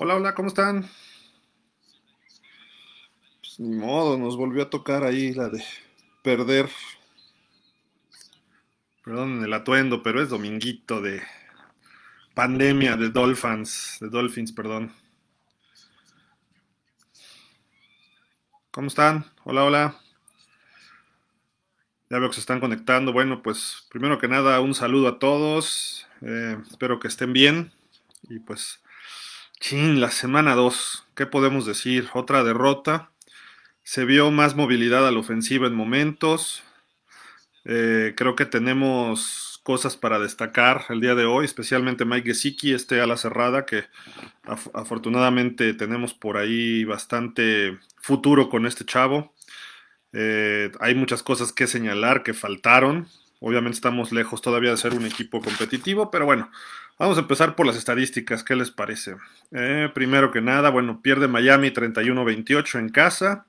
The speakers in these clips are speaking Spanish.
Hola, hola, ¿cómo están? Pues ni modo, nos volvió a tocar ahí la de perder. Perdón el atuendo, pero es dominguito de pandemia de Dolphins, de Dolphins, perdón. ¿Cómo están? Hola, hola. Ya veo que se están conectando. Bueno, pues primero que nada, un saludo a todos. Eh, espero que estén bien. Y pues, chin, la semana 2. ¿Qué podemos decir? Otra derrota. Se vio más movilidad a la ofensiva en momentos. Eh, creo que tenemos cosas para destacar el día de hoy, especialmente Mike Gesicki, este ala cerrada, que afortunadamente tenemos por ahí bastante futuro con este chavo. Eh, hay muchas cosas que señalar que faltaron. Obviamente estamos lejos todavía de ser un equipo competitivo, pero bueno, vamos a empezar por las estadísticas. ¿Qué les parece? Eh, primero que nada, bueno, pierde Miami 31-28 en casa.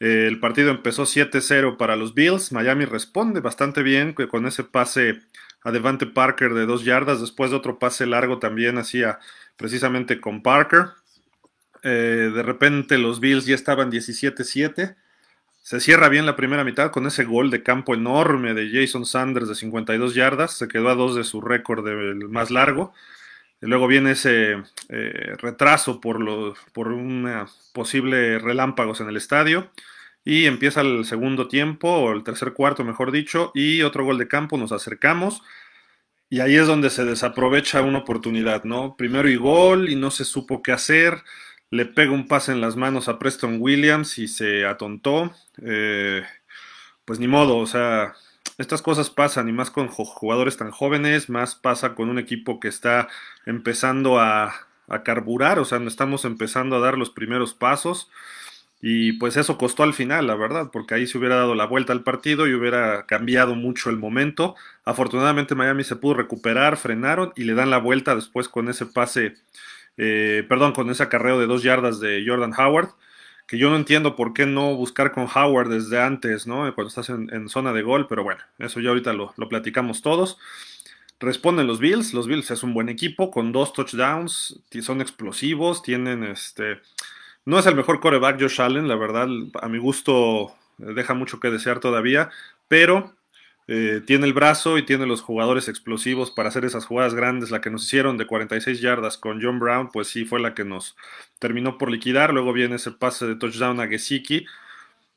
Eh, el partido empezó 7-0 para los Bills. Miami responde bastante bien con ese pase a Parker de dos yardas, después de otro pase largo también hacía precisamente con Parker. de repente los Bills ya estaban 17-7 se cierra bien la primera mitad con ese gol de campo enorme de Jason Sanders de 52 yardas. Se quedó a dos de su récord del más largo. Luego viene ese eh, retraso por, por un posible relámpagos en el estadio. Y empieza el segundo tiempo, o el tercer cuarto, mejor dicho, y otro gol de campo, nos acercamos. Y ahí es donde se desaprovecha una oportunidad, ¿no? Primero y gol, y no se supo qué hacer le pega un pase en las manos a Preston Williams y se atontó. Eh, pues ni modo, o sea, estas cosas pasan y más con jugadores tan jóvenes, más pasa con un equipo que está empezando a, a carburar, o sea, estamos empezando a dar los primeros pasos. Y pues eso costó al final, la verdad, porque ahí se hubiera dado la vuelta al partido y hubiera cambiado mucho el momento. Afortunadamente Miami se pudo recuperar, frenaron y le dan la vuelta después con ese pase eh, perdón, con ese acarreo de dos yardas de Jordan Howard, que yo no entiendo por qué no buscar con Howard desde antes, ¿no? Cuando estás en, zona de gol, pero bueno, eso ya ahorita lo, platicamos todos. Responden los Bills, los Bills es un buen equipo con dos touchdowns, son explosivos, tienen este... No es el mejor coreback Josh Allen, la verdad, a mi gusto eh, deja mucho que desear todavía, pero eh, tiene el brazo y tiene los jugadores explosivos para hacer esas jugadas grandes. La que nos hicieron de 46 yardas con John Brown, pues sí fue la que nos terminó por liquidar. Luego viene ese pase de touchdown a Gesicki.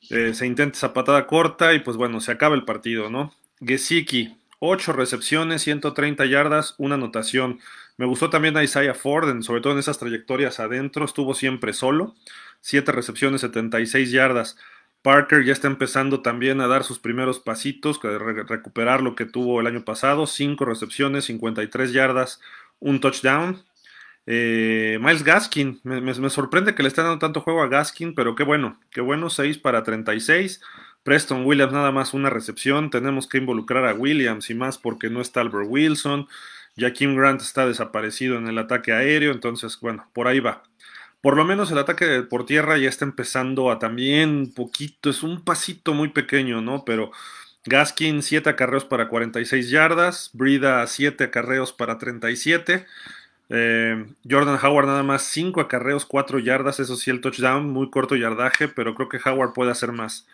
Eh, se intenta esa patada corta y pues bueno, se acaba el partido, ¿no? Gesicki, 8 recepciones, 130 yardas, una anotación. Me gustó también a Isaiah Ford, sobre todo en esas trayectorias adentro, estuvo siempre solo. 7 recepciones, 76 yardas. Parker ya está empezando también a dar sus primeros pasitos, recuperar lo que tuvo el año pasado, 5 recepciones, 53 yardas, un touchdown. Eh, Miles Gaskin, me, sorprende que le estén dando tanto juego a Gaskin, pero qué bueno, qué bueno, 6 para 36. Preston Williams nada más una recepción, tenemos que involucrar a Williams y más porque no está Albert Wilson. Ya Kim Grant está desaparecido en el ataque aéreo, entonces bueno, por ahí va por lo menos el ataque por tierra ya está empezando a también poquito, es un pasito muy pequeño, ¿no? Pero Gaskin 7 acarreos para 46 yardas, Brida 7 acarreos para 37. Eh, Jordan Howard nada más 5 acarreos, 4 yardas, eso sí el touchdown, muy corto yardaje, pero creo que Howard puede hacer más.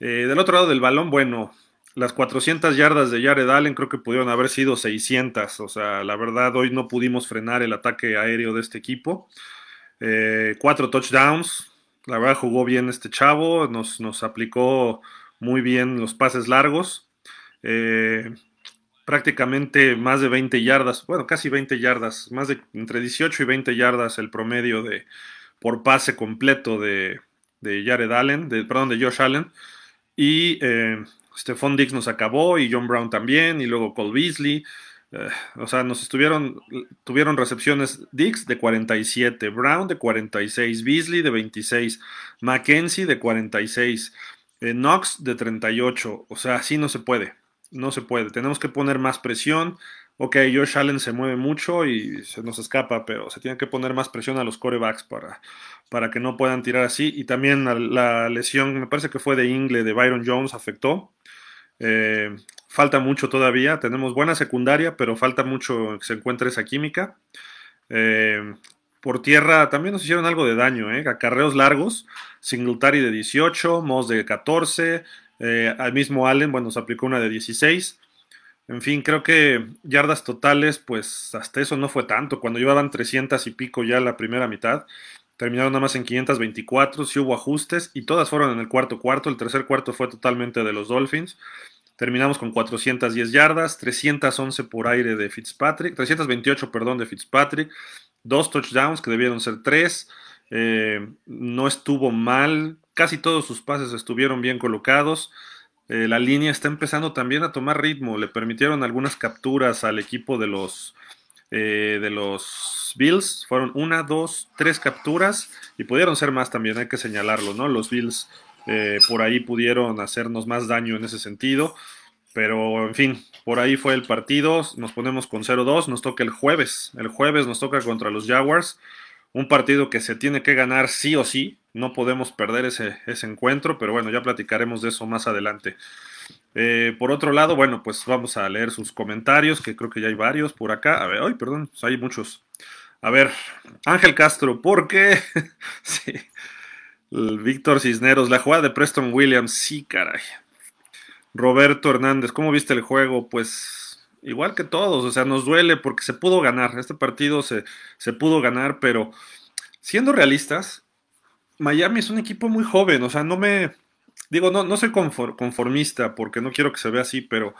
Eh, del otro lado del balón, bueno, las 400 yardas de Jared Allen creo que pudieron haber sido 600, o sea, la verdad hoy no pudimos frenar el ataque aéreo de este equipo. Eh, cuatro touchdowns. La verdad jugó bien este chavo. Nos, nos aplicó muy bien los pases largos. Eh, prácticamente más de 20 yardas, bueno, casi 20 yardas, más de entre 18 y 20 yardas el promedio de por pase completo de, de Jared Allen, perdón, de Josh Allen. Y eh, Stephon Diggs nos acabó y John Brown también, y luego Cole Beasley. Eh, o sea, nos estuvieron, tuvieron recepciones Dix de 47, Brown de 46, Beasley de 26, Mackenzie de 46, eh, Knox de 38. O sea, así no se puede, no se puede. Tenemos que poner más presión. Ok, Josh Allen se mueve mucho y se nos escapa, pero se tiene que poner más presión a los corebacks para, para que no puedan tirar así. Y también la, lesión, me parece que fue de Ingle, de Byron Jones, afectó. Eh, falta mucho todavía. Tenemos buena secundaria, pero falta mucho que se encuentre esa química. Eh, por tierra también nos hicieron algo de daño, ¿eh? Acarreos largos, Singletary de 18, Moss de 14, eh, al mismo Allen, bueno, se aplicó una de 16. En fin, creo que yardas totales, pues hasta eso no fue tanto. Cuando llevaban 300 y pico ya la primera mitad, terminaron nada más en 524, sí hubo ajustes y todas fueron en el cuarto cuarto. El tercer cuarto fue totalmente de los Dolphins. Terminamos con 410 yardas, 311 por aire de Fitzpatrick, 328, perdón, de Fitzpatrick, dos touchdowns que debieron ser tres. Eh, no estuvo mal, casi todos sus pases estuvieron bien colocados. Eh, la línea está empezando también a tomar ritmo. Le permitieron algunas capturas al equipo de los, eh, de los Bills. Fueron una, dos, tres capturas y pudieron ser más también, hay que señalarlo, ¿no? Los Bills eh, por ahí pudieron hacernos más daño en ese sentido. Pero, en fin, por ahí fue el partido. Nos ponemos con 0-2. Nos toca el jueves. El jueves nos toca contra los Jaguars. Un partido que se tiene que ganar sí o sí. No podemos perder ese, encuentro, pero bueno, ya platicaremos de eso más adelante. Eh, por otro lado, bueno, pues vamos a leer sus comentarios, que creo que ya hay varios por acá. A ver, ay, perdón, pues hay muchos. A ver, Ángel Castro, ¿por qué? sí. Víctor Cisneros, la jugada de Preston Williams, sí, caray. Roberto Hernández, ¿cómo viste el juego? Pues igual que todos, o sea, nos duele porque se pudo ganar. Este partido se, se pudo ganar, pero siendo realistas, Miami es un equipo muy joven, o sea, no me... Digo, no, no soy conformista porque no quiero que se vea así, pero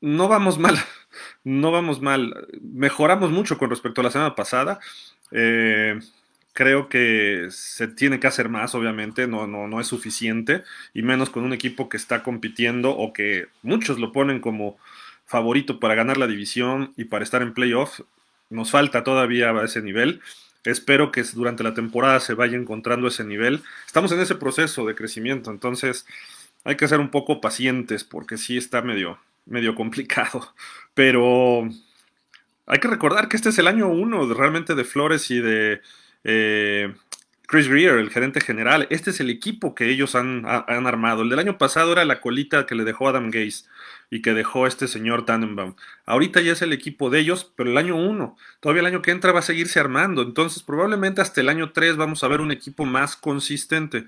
no vamos mal, no vamos mal. Mejoramos mucho con respecto a la semana pasada. Eh, creo que se tiene que hacer más, obviamente, no, no, no es suficiente, y menos con un equipo que está compitiendo o que muchos lo ponen como favorito para ganar la división y para estar en playoff. Nos falta todavía ese nivel. Espero que durante la temporada se vaya encontrando ese nivel. Estamos en ese proceso de crecimiento, entonces hay que ser un poco pacientes porque sí está medio, medio complicado. Pero hay que recordar que este es el año uno realmente de Flores y de eh, Chris Greer, el gerente general. Este es el equipo que ellos han, armado. El del año pasado era la colita que le dejó Adam Gaze y que dejó este señor Tannenbaum. Ahorita ya es el equipo de ellos, pero el año 1, todavía el año que entra va a seguirse armando. Entonces, probablemente hasta el año 3 vamos a ver un equipo más consistente.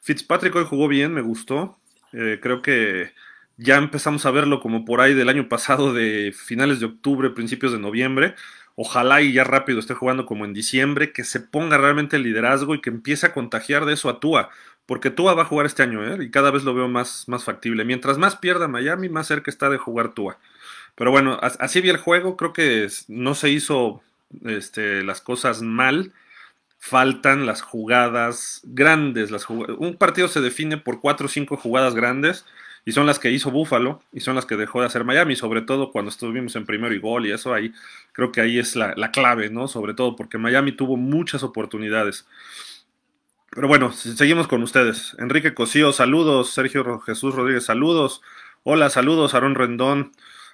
Fitzpatrick hoy jugó bien, me gustó. Eh, creo que ya empezamos a verlo como por ahí del año pasado, de finales de octubre, principios de noviembre. Ojalá y ya rápido esté jugando como en diciembre, que se ponga realmente el liderazgo y que empiece a contagiar de eso a Tua porque Tua va a jugar este año, ¿eh? y cada vez lo veo más, más factible. Mientras más pierda Miami, más cerca está de jugar Tua. Pero bueno, así vi el juego, creo que no se hizo este, las cosas mal. Faltan las jugadas grandes. Un partido se define por cuatro o cinco jugadas grandes y son las que hizo Buffalo y son las que dejó de hacer Miami, sobre todo cuando estuvimos en primero y gol y eso ahí, creo que ahí es la, la clave, ¿no? Sobre todo porque Miami tuvo muchas oportunidades. Pero bueno, seguimos con ustedes. Enrique Cosío, saludos. Sergio Jesús Rodríguez, saludos. Hola, saludos. Aarón Rendón.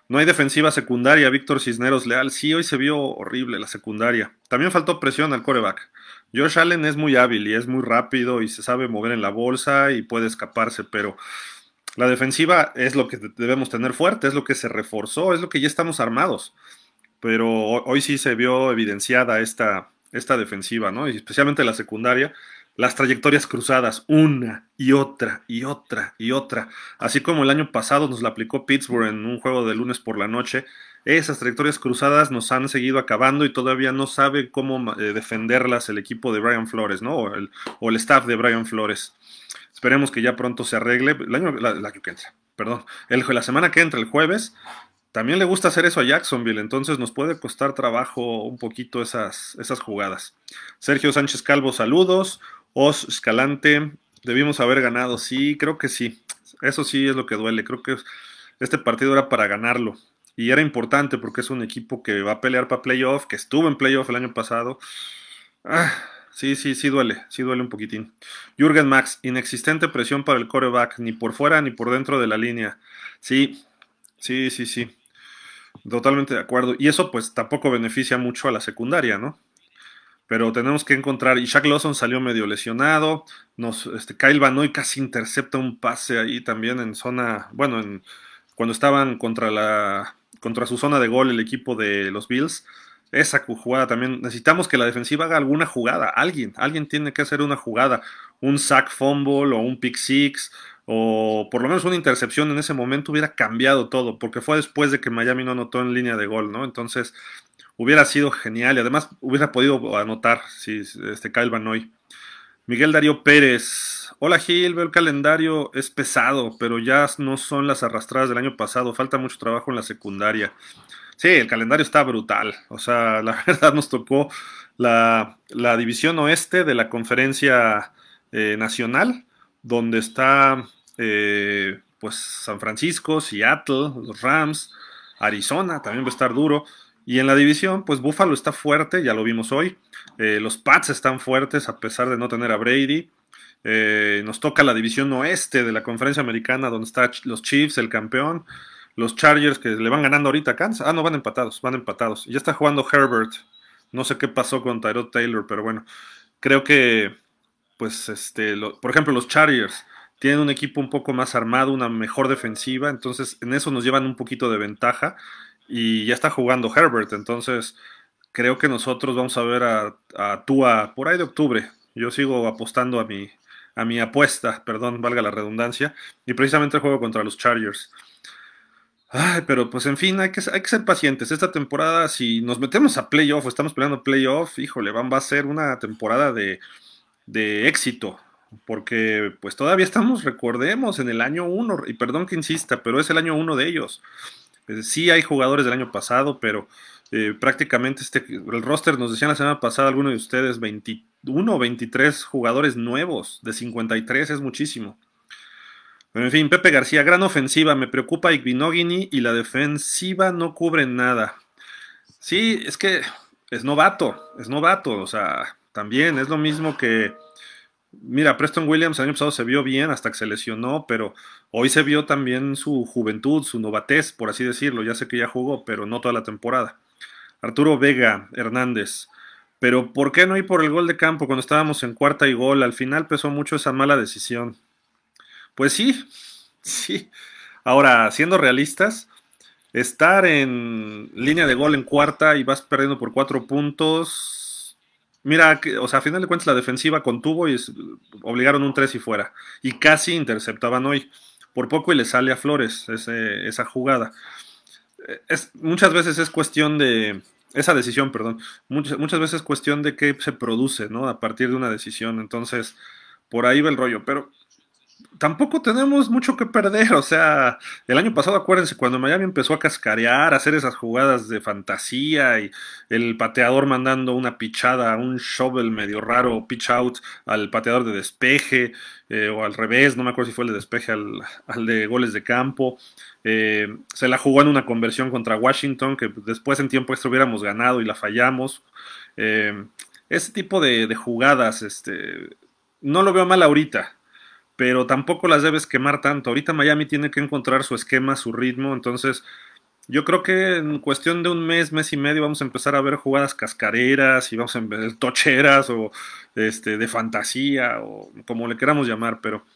No hay defensiva secundaria. Víctor Cisneros Leal. Sí, hoy se vio horrible la secundaria. También faltó presión al coreback. Josh Allen es muy hábil y es muy rápido y se sabe mover en la bolsa y puede escaparse, pero la defensiva es lo que debemos tener fuerte, es lo que se reforzó, es lo que ya estamos armados. Pero hoy sí se vio evidenciada esta, esta defensiva, ¿no? Y especialmente la secundaria las trayectorias cruzadas una y otra y otra y otra. Así como el año pasado nos la aplicó Pittsburgh en un juego de lunes por la noche, esas trayectorias cruzadas nos han seguido acabando y todavía no sabe cómo eh, defenderlas el equipo de Brian Flores, ¿no? O el, o el, staff de Brian Flores. Esperemos que ya pronto se arregle. El año, la, que entra, perdón. El, la semana que entra, el jueves, también le gusta hacer eso a Jacksonville, entonces nos puede costar trabajo un poquito esas, esas jugadas. Sergio Sánchez Calvo, saludos. Os Escalante, debimos haber ganado. Sí, creo que sí. Eso sí es lo que duele. Creo que este partido era para ganarlo. Y era importante porque es un equipo que va a pelear para playoff, que estuvo en playoff el año pasado. Ah, sí, sí, sí duele. Sí duele un poquitín. Jürgen Max, inexistente presión para el coreback, ni por fuera ni por dentro de la línea. Sí, sí, sí, sí. Totalmente de acuerdo. Y eso pues tampoco beneficia mucho a la secundaria, ¿no? pero tenemos que encontrar. Y Shaq Lawson salió medio lesionado. Nos, este, Kyle Van casi intercepta un pase ahí también en zona. Bueno, en, cuando estaban contra, la, contra su zona de gol el equipo de los Bills. Esa jugada también. Necesitamos que la defensiva haga alguna jugada. Alguien, alguien tiene que hacer una jugada. Un sack fumble o un pick six o por lo menos una intercepción en ese momento hubiera cambiado todo, porque fue después de que Miami no anotó en línea de gol, ¿no? Entonces hubiera sido genial y además hubiera podido anotar si este Kyle Van Noy. Miguel Darío Pérez. Hola Gil, veo el calendario, es pesado, pero ya no son las arrastradas del año pasado, falta mucho trabajo en la secundaria. Sí, el calendario está brutal. O sea, la verdad nos tocó la, división oeste de la conferencia eh, nacional, donde está eh, pues San Francisco, Seattle, los Rams, Arizona, también va a estar duro. Y en la división, pues Buffalo está fuerte, ya lo vimos hoy. Eh, los Pats están fuertes a pesar de no tener a Brady. nos toca la división oeste de la conferencia americana, donde están los Chiefs, el campeón los Chargers que le van ganando ahorita a Kansas. Ah, no, van empatados, van empatados. Ya está jugando Herbert. No sé qué pasó con Tyrod Taylor, pero bueno, creo que, pues, este, por ejemplo, los Chargers tienen un equipo un poco más armado, una mejor defensiva, entonces en eso nos llevan un poquito de ventaja y ya está jugando Herbert, entonces creo que nosotros vamos a ver a, a Tua por ahí de octubre. Yo sigo apostando a mi, a mi apuesta, perdón, valga la redundancia, y precisamente el juego contra los Chargers. Ay, pero pues en fin, hay que, ser pacientes. Esta temporada, si nos metemos a playoff o estamos peleando playoff, híjole, va a ser una temporada de, de éxito. Porque pues todavía estamos, recordemos, en el año 1, y perdón que insista, pero es el año 1 de ellos. Eh, sí hay jugadores del año pasado, pero eh, prácticamente este, el roster nos decían la semana pasada algunos de ustedes 21 o 23 jugadores nuevos, de 53 es muchísimo. Pero en fin, Pepe García, gran ofensiva, me preocupa Igbinogini y la defensiva no cubre nada. Sí, es que es novato, es novato, o sea, también es lo mismo que, mira, Preston Williams el año pasado se vio bien hasta que se lesionó, pero hoy se vio también su juventud, su novatez, por así decirlo, ya sé que ya jugó, pero no toda la temporada. Arturo Vega Hernández, pero ¿por qué no ir por el gol de campo cuando estábamos en cuarta y gol? Al final pesó mucho esa mala decisión. Pues sí, sí. Ahora, siendo realistas, estar en línea de gol en cuarta y vas perdiendo por cuatro puntos. Mira, o sea, a final de cuentas la defensiva contuvo y obligaron un tres y fuera. Y casi interceptaban hoy. Por poco y le sale a Flores esa jugada. Es, muchas veces es cuestión de. Esa decisión, perdón. Muchas, muchas veces es cuestión de qué se produce, ¿no? A partir de una decisión. Entonces, por ahí va el rollo. Pero tampoco tenemos mucho que perder. O sea, el año pasado, acuérdense, cuando Miami empezó a cascarear, a hacer esas jugadas de fantasía y el pateador mandando una pichada, un shovel medio raro, pitch out al pateador de despeje, eh, o al revés, no me acuerdo si fue el de despeje al, de goles de campo. Eh, se la jugó en una conversión contra Washington, que después en tiempo extra hubiéramos ganado y la fallamos. Eh, ese tipo de, de jugadas, este, no lo veo mal ahorita pero tampoco las debes quemar tanto. Ahorita Miami tiene que encontrar su esquema, su ritmo, entonces yo creo que en cuestión de un mes, mes y medio vamos a empezar a ver jugadas cascareras y vamos a ver tocheras o este, de fantasía o como le queramos llamar, pero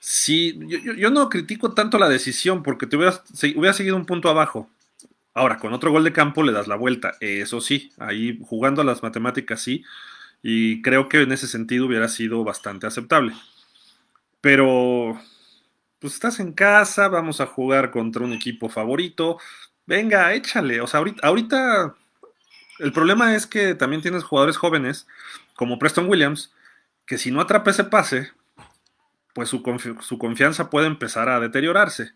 sí, yo, no critico tanto la decisión porque te hubieras, hubiera seguido un punto abajo. Ahora, con otro gol de campo le das la vuelta, eso sí, ahí jugando a las matemáticas sí, y creo que en ese sentido hubiera sido bastante aceptable. Pero, pues estás en casa, vamos a jugar contra un equipo favorito. Venga, échale. O sea, ahorita, el problema es que también tienes jugadores jóvenes, como Preston Williams, que si no atrapa ese pase, pues su, su, confianza puede empezar a deteriorarse.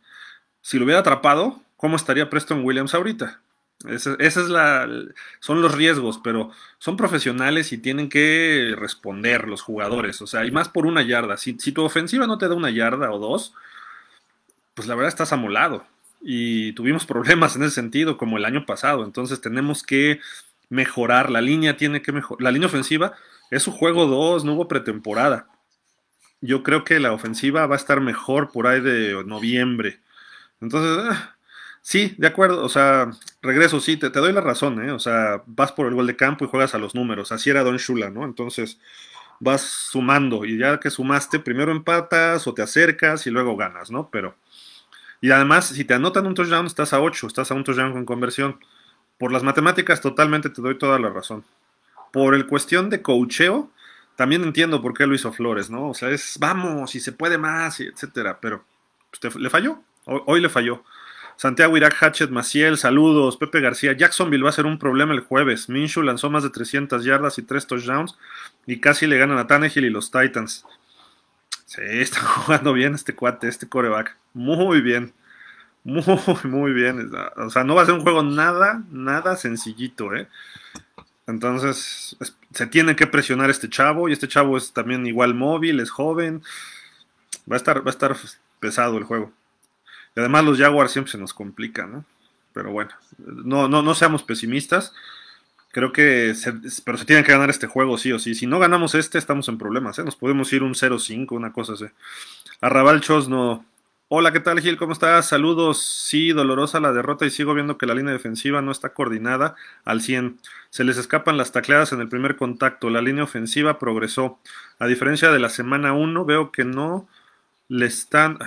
Si lo hubiera atrapado, ¿cómo estaría Preston Williams ahorita? Esa, es la, son los riesgos, pero son profesionales y tienen que responder los jugadores. O sea, y más por una yarda. Si, tu ofensiva no te da una yarda o dos, pues la verdad estás amolado. Y tuvimos problemas en ese sentido, como el año pasado. Entonces tenemos que mejorar. La línea tiene que mejorar. La línea ofensiva es su juego 2, no hubo pretemporada. Yo creo que la ofensiva va a estar mejor por ahí de noviembre. Entonces, ah, Sí, de acuerdo, o sea, regreso, sí, te, doy la razón, ¿eh? O sea, vas por el gol de campo y juegas a los números, así era Don Shula, ¿no? Entonces vas sumando y ya que sumaste, primero empatas o te acercas y luego ganas, ¿no? Pero, y además, si te anotan un touchdown, estás a 8, estás a un touchdown con conversión. por las matemáticas totalmente te doy toda la razón. Por el cuestión de cocheo, también entiendo por qué lo hizo Flores, ¿no? O sea, es vamos y se puede más, y etcétera, pero pues, le falló, hoy, le falló. Santiago Irak Hatchet Maciel, saludos. Pepe García, Jacksonville va a ser un problema el jueves. Minshew lanzó más de 300 yardas y 3 touchdowns y casi le ganan a Tannehill y los Titans. Sí, está jugando bien este cuate, este coreback. Muy bien. Muy, muy bien. O sea, no va a ser un juego nada, nada sencillito, ¿eh? Entonces, se tiene que presionar este chavo y este chavo es también igual móvil, es joven. Va a estar, va a estar pesado el juego. Y además los Jaguars siempre se nos complican, ¿no? Pero bueno, no, no, no seamos pesimistas. Creo que, pero se tiene que ganar este juego sí o sí. Si no ganamos este, estamos en problemas, ¿eh? Nos podemos ir un 0-5, una cosa así. Arrabal no Hola, ¿qué tal Gil? ¿Cómo estás? Saludos. Sí, dolorosa la derrota y sigo viendo que la línea defensiva no está coordinada al 100. Se les escapan las tacleadas en el primer contacto. La línea ofensiva progresó. A diferencia de la semana 1, veo que no le están...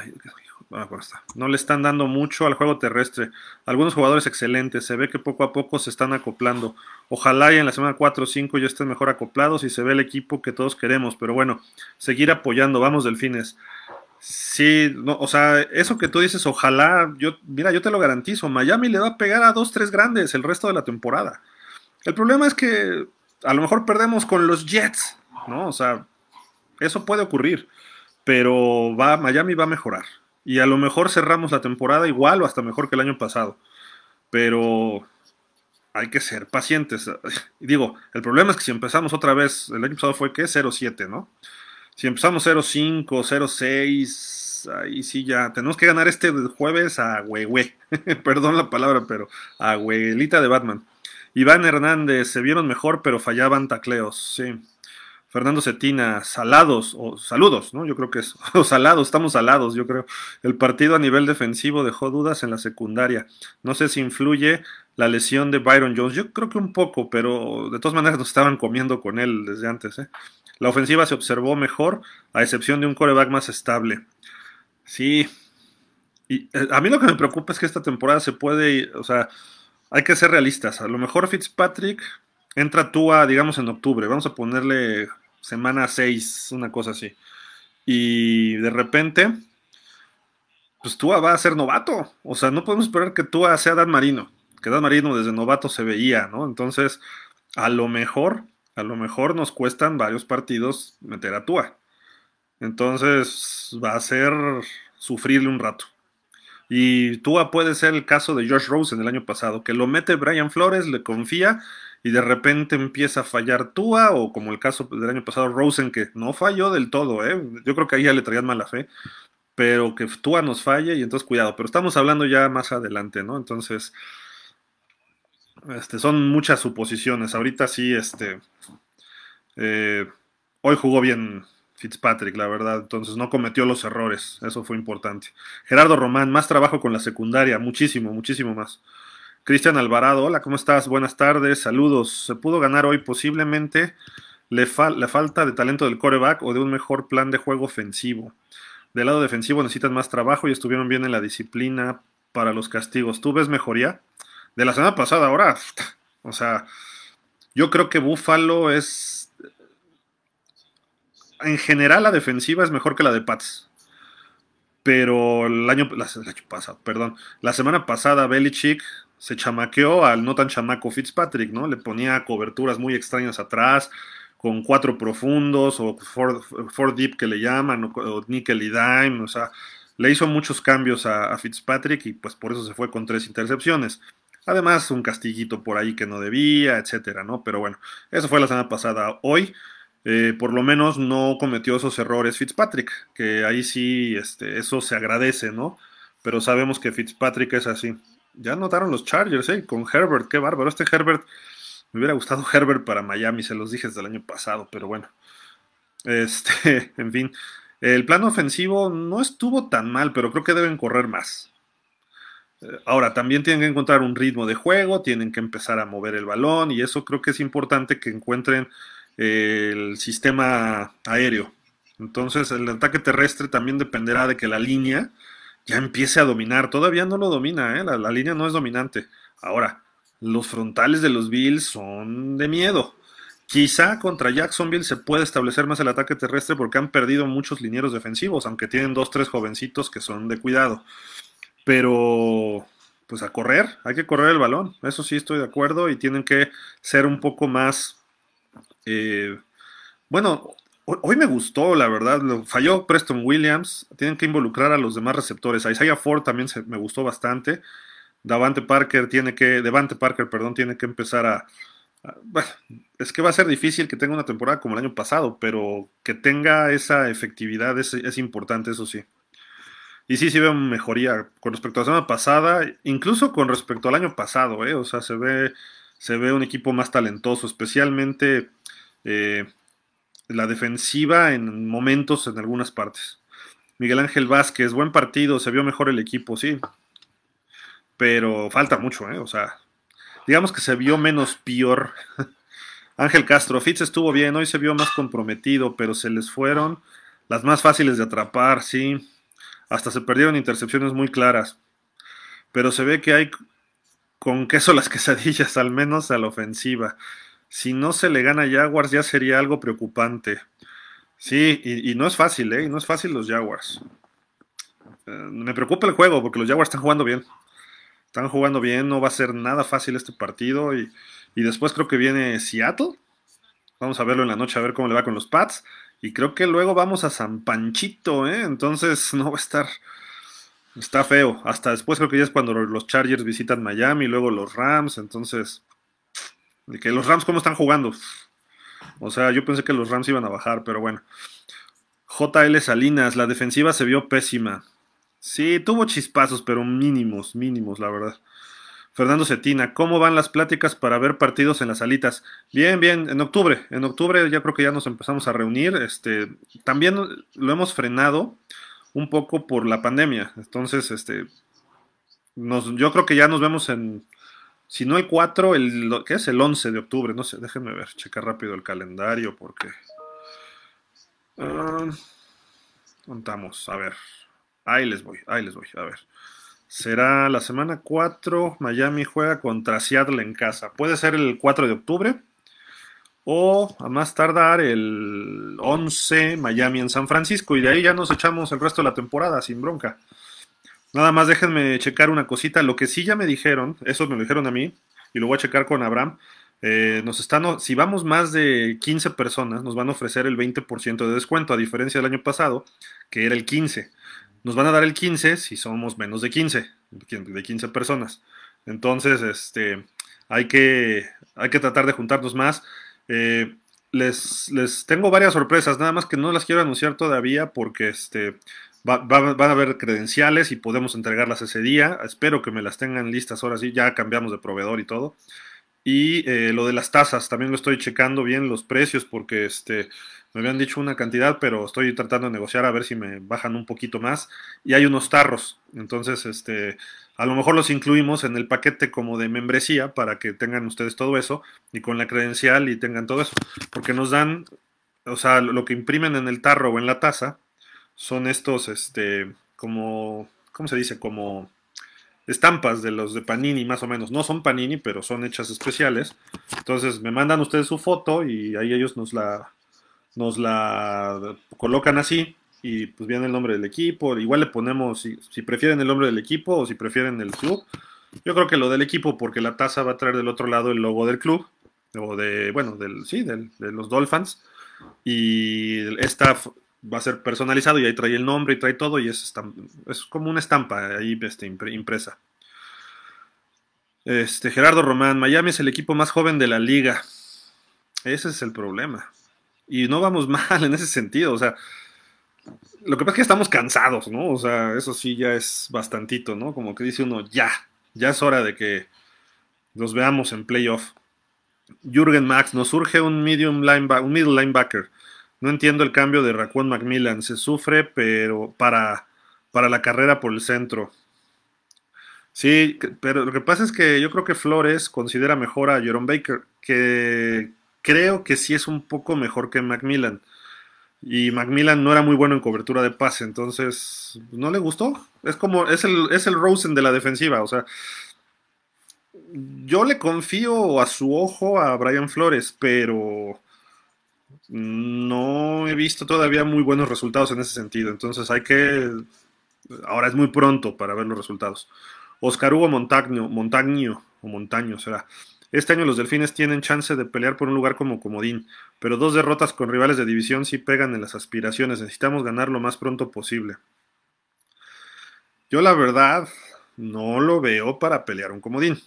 no le están dando mucho al juego terrestre. Algunos jugadores excelentes. Se ve que poco a poco se están acoplando. Ojalá y en la semana 4 o 5 ya estén mejor acoplados y se ve el equipo que todos queremos. Pero bueno, seguir apoyando. Vamos, delfines. Sí, no, o sea, eso que tú dices, ojalá, yo, mira, yo te lo garantizo, Miami le va a pegar a dos, tres grandes el resto de la temporada. El problema es que a lo mejor perdemos con los Jets, ¿no? O sea, eso puede ocurrir, pero va, Miami va a mejorar. Y a lo mejor cerramos la temporada igual o hasta mejor que el año pasado. Pero hay que ser pacientes. Digo, el problema es que si empezamos otra vez, el año pasado fue que 0-7, ¿no? Si empezamos 0-5, 0-6, ahí sí ya. Tenemos que ganar este jueves a Huehue. Perdón la palabra, pero a Huelita de Batman. Iván Hernández, se vieron mejor, pero fallaban tacleos. Sí. Fernando Cetina, salados, o saludos, ¿no? Yo creo que es, o salados, estamos salados, yo creo. El partido a nivel defensivo dejó dudas en la secundaria. No sé si influye la lesión de Byron Jones. Yo creo que un poco, pero de todas maneras nos estaban comiendo con él desde antes, ¿eh? La ofensiva se observó mejor, a excepción de un coreback más estable. Sí. Y eh, a mí lo que me preocupa es que esta temporada se puede, o sea, hay que ser realistas. A lo mejor Fitzpatrick entra Tua, digamos, en octubre. Vamos a ponerle semana 6, una cosa así. Y de repente, pues Tua va a ser novato. O sea, no podemos esperar que Tua sea Dan Marino. Que Dan Marino desde novato se veía, ¿no? Entonces, a lo mejor a lo mejor nos cuestan varios partidos meter a Tua. Entonces va a ser sufrirle un rato. Y Tua puede ser el caso de Josh Rosen el año pasado, que lo mete Brian Flores, le confía y de repente empieza a fallar Tua, o como el caso del año pasado Rosen, que no falló del todo, ¿eh? yo creo que ahí ya le traían mala fe, pero que Tua nos falle y entonces cuidado, pero estamos hablando ya más adelante, ¿no? Entonces, este, son muchas suposiciones. Ahorita sí, este. Eh, hoy jugó bien Fitzpatrick, la verdad. Entonces no cometió los errores. Eso fue importante. Gerardo Román, más trabajo con la secundaria. Muchísimo, muchísimo más. Cristian Alvarado, hola, ¿cómo estás? Buenas tardes, saludos. Se pudo ganar hoy posiblemente le la falta de talento del coreback o de un mejor plan de juego ofensivo. Del lado defensivo necesitan más trabajo y estuvieron bien en la disciplina para los castigos. ¿Tú ves mejoría? de la semana pasada ahora. O sea, yo creo que Buffalo es. En general, la defensiva es mejor que la de Pats. Pero el año, pasado, perdón, la semana pasada Belichick se chamaqueó al no tan chamaco Fitzpatrick, ¿no? Le ponía coberturas muy extrañas atrás, con cuatro profundos, o four, deep que le llaman, o, nickel y dime, o sea, le hizo muchos cambios a, Fitzpatrick y pues por eso se fue con tres intercepciones. Además, un castiguito por ahí que no debía, etcétera, ¿no? Pero bueno, eso fue la semana pasada. Hoy, eh, por lo menos, no cometió esos errores Fitzpatrick, que ahí sí, este, eso se agradece, ¿no? Pero sabemos que Fitzpatrick es así. Ya notaron los Chargers, ¿eh? Con Herbert, qué bárbaro. Este Herbert, me hubiera gustado Herbert para Miami, se los dije desde el año pasado, pero bueno. Este, en fin. El plano ofensivo no estuvo tan mal, pero creo que deben correr más. Ahora, también tienen que encontrar un ritmo de juego, tienen que empezar a mover el balón y eso creo que es importante que encuentren eh, el sistema aéreo. Entonces, el ataque terrestre también dependerá de que la línea ya empiece a dominar. Todavía no lo domina, ¿eh? la, línea no es dominante. Ahora, los frontales de los Bills son de miedo. Quizá contra Jacksonville se puede establecer más el ataque terrestre porque han perdido muchos linieros defensivos, aunque tienen dos, tres jovencitos que son de cuidado. Pero, pues a correr, hay que correr el balón, eso sí estoy de acuerdo y tienen que ser un poco más... Eh, bueno, hoy me gustó, la verdad, falló Preston Williams, tienen que involucrar a los demás receptores. A Isaiah Ford también me gustó bastante. Davante Parker tiene que, Devante Parker, perdón, tiene que empezar a, es que va a ser difícil que tenga una temporada como el año pasado, pero que tenga esa efectividad es, importante, eso sí. Y sí, sí veo mejoría con respecto a la semana pasada, incluso con respecto al año pasado, ¿eh? O sea, se ve, se ve un equipo más talentoso, especialmente eh, la defensiva en momentos en algunas partes. Miguel Ángel Vázquez, buen partido, se vio mejor el equipo, sí. Pero falta mucho, ¿eh? O sea, digamos que se vio menos peor. Ángel Castro, Fitz estuvo bien, hoy se vio más comprometido, pero se les fueron las más fáciles de atrapar, sí. Hasta se perdieron intercepciones muy claras. Pero se ve que hay con queso las quesadillas, al menos a la ofensiva. Si no se le gana a Jaguars ya sería algo preocupante. Sí, y, no es fácil, ¿eh? no es fácil los Jaguars. Eh, me preocupa el juego porque los Jaguars están jugando bien. Están jugando bien, no va a ser nada fácil este partido. Y, después creo que viene Seattle. Vamos a verlo en la noche, a ver cómo le va con los Pats. Y creo que luego vamos a San Panchito, ¿eh? Entonces no va a estar. Está feo. Hasta después creo que ya es cuando los Chargers visitan Miami, y luego los Rams. Entonces. Que los Rams, ¿cómo están jugando? O sea, yo pensé que los Rams iban a bajar, pero bueno. JL Salinas, la defensiva se vio pésima. Sí, tuvo chispazos, pero mínimos, mínimos, la verdad. Fernando Cetina, ¿cómo van las pláticas para ver partidos en las salitas? Bien, bien, en octubre, en octubre ya creo que ya nos empezamos a reunir. Este, también lo hemos frenado un poco por la pandemia. Entonces, este, nos, yo creo que ya nos vemos en, si no el 4, el, ¿qué es? El 11 de octubre, no sé, déjenme ver, checar rápido el calendario porque... Uh, contamos, a ver. Ahí les voy, ahí les voy, a ver. Será la semana 4, Miami juega contra Seattle en casa. Puede ser el 4 de octubre o a más tardar el 11, Miami en San Francisco. Y de ahí ya nos echamos el resto de la temporada sin bronca. Nada más déjenme checar una cosita. Lo que sí ya me dijeron, eso me lo dijeron a mí, y lo voy a checar con Abraham. Eh, nos están, si vamos más de 15 personas, nos van a ofrecer el 20% de descuento, a diferencia del año pasado, que era el 15% nos van a dar el 15 si somos menos de 15, de 15 personas. Entonces, este, hay que, hay que tratar de juntarnos más. Eh, les, les, tengo varias sorpresas, nada más que no las quiero anunciar todavía porque este, van a haber credenciales y podemos entregarlas ese día. Espero que me las tengan listas ahora sí, ya cambiamos de proveedor y todo. Y eh, lo de las tasas, también lo estoy checando bien los precios porque este, me habían dicho una cantidad, pero estoy tratando de negociar a ver si me bajan un poquito más. Y hay unos tarros, entonces este, a lo mejor los incluimos en el paquete como de membresía para que tengan ustedes todo eso y con la credencial y tengan todo eso. Porque nos dan, o sea, lo que imprimen en el tarro o en la taza son estos, este, como, ¿cómo se dice? Como estampas de los de Panini, más o menos. No son Panini, pero son hechas especiales. Entonces me mandan ustedes su foto y ahí ellos nos la nos la colocan así y pues viene el nombre del equipo. Igual le ponemos si, prefieren el nombre del equipo o si prefieren el club. Yo creo que lo del equipo porque la taza va a traer del otro lado el logo del club o de, bueno, del, sí, de los Dolphins. Y esta va a ser personalizado y ahí trae el nombre y trae todo y es, es como una estampa ahí este, impresa. Este, Gerardo Román, Miami es el equipo más joven de la liga. Ese es el problema. Y no vamos mal en ese sentido, o sea, lo que pasa es que estamos cansados, ¿no? O sea, eso sí ya es bastantito, ¿no? Como que dice uno, ya, ya es hora de que nos veamos en playoff. Jürgen Max, nos surge un medium un middle linebacker. No entiendo el cambio de Raquan Macmillan. Se sufre, pero para, para la carrera por el centro. Sí, pero lo que pasa es que yo creo que Flores considera mejor a Jerome Baker, que creo que sí es un poco mejor que Macmillan. Y Macmillan no era muy bueno en cobertura de pase, entonces no le gustó. Es como, es el, es el Rosen de la defensiva, o sea, yo le confío a su ojo a Brian Flores, pero no he visto todavía muy buenos resultados en ese sentido. Entonces hay que. Ahora es muy pronto para ver los resultados. Oscar Hugo Montagno, Montagno o Montaño será. Este año los Delfines tienen chance de pelear por un lugar como comodín, pero dos derrotas con rivales de división sí pegan en las aspiraciones. Necesitamos ganar lo más pronto posible. Yo la verdad no lo veo para pelear un comodín.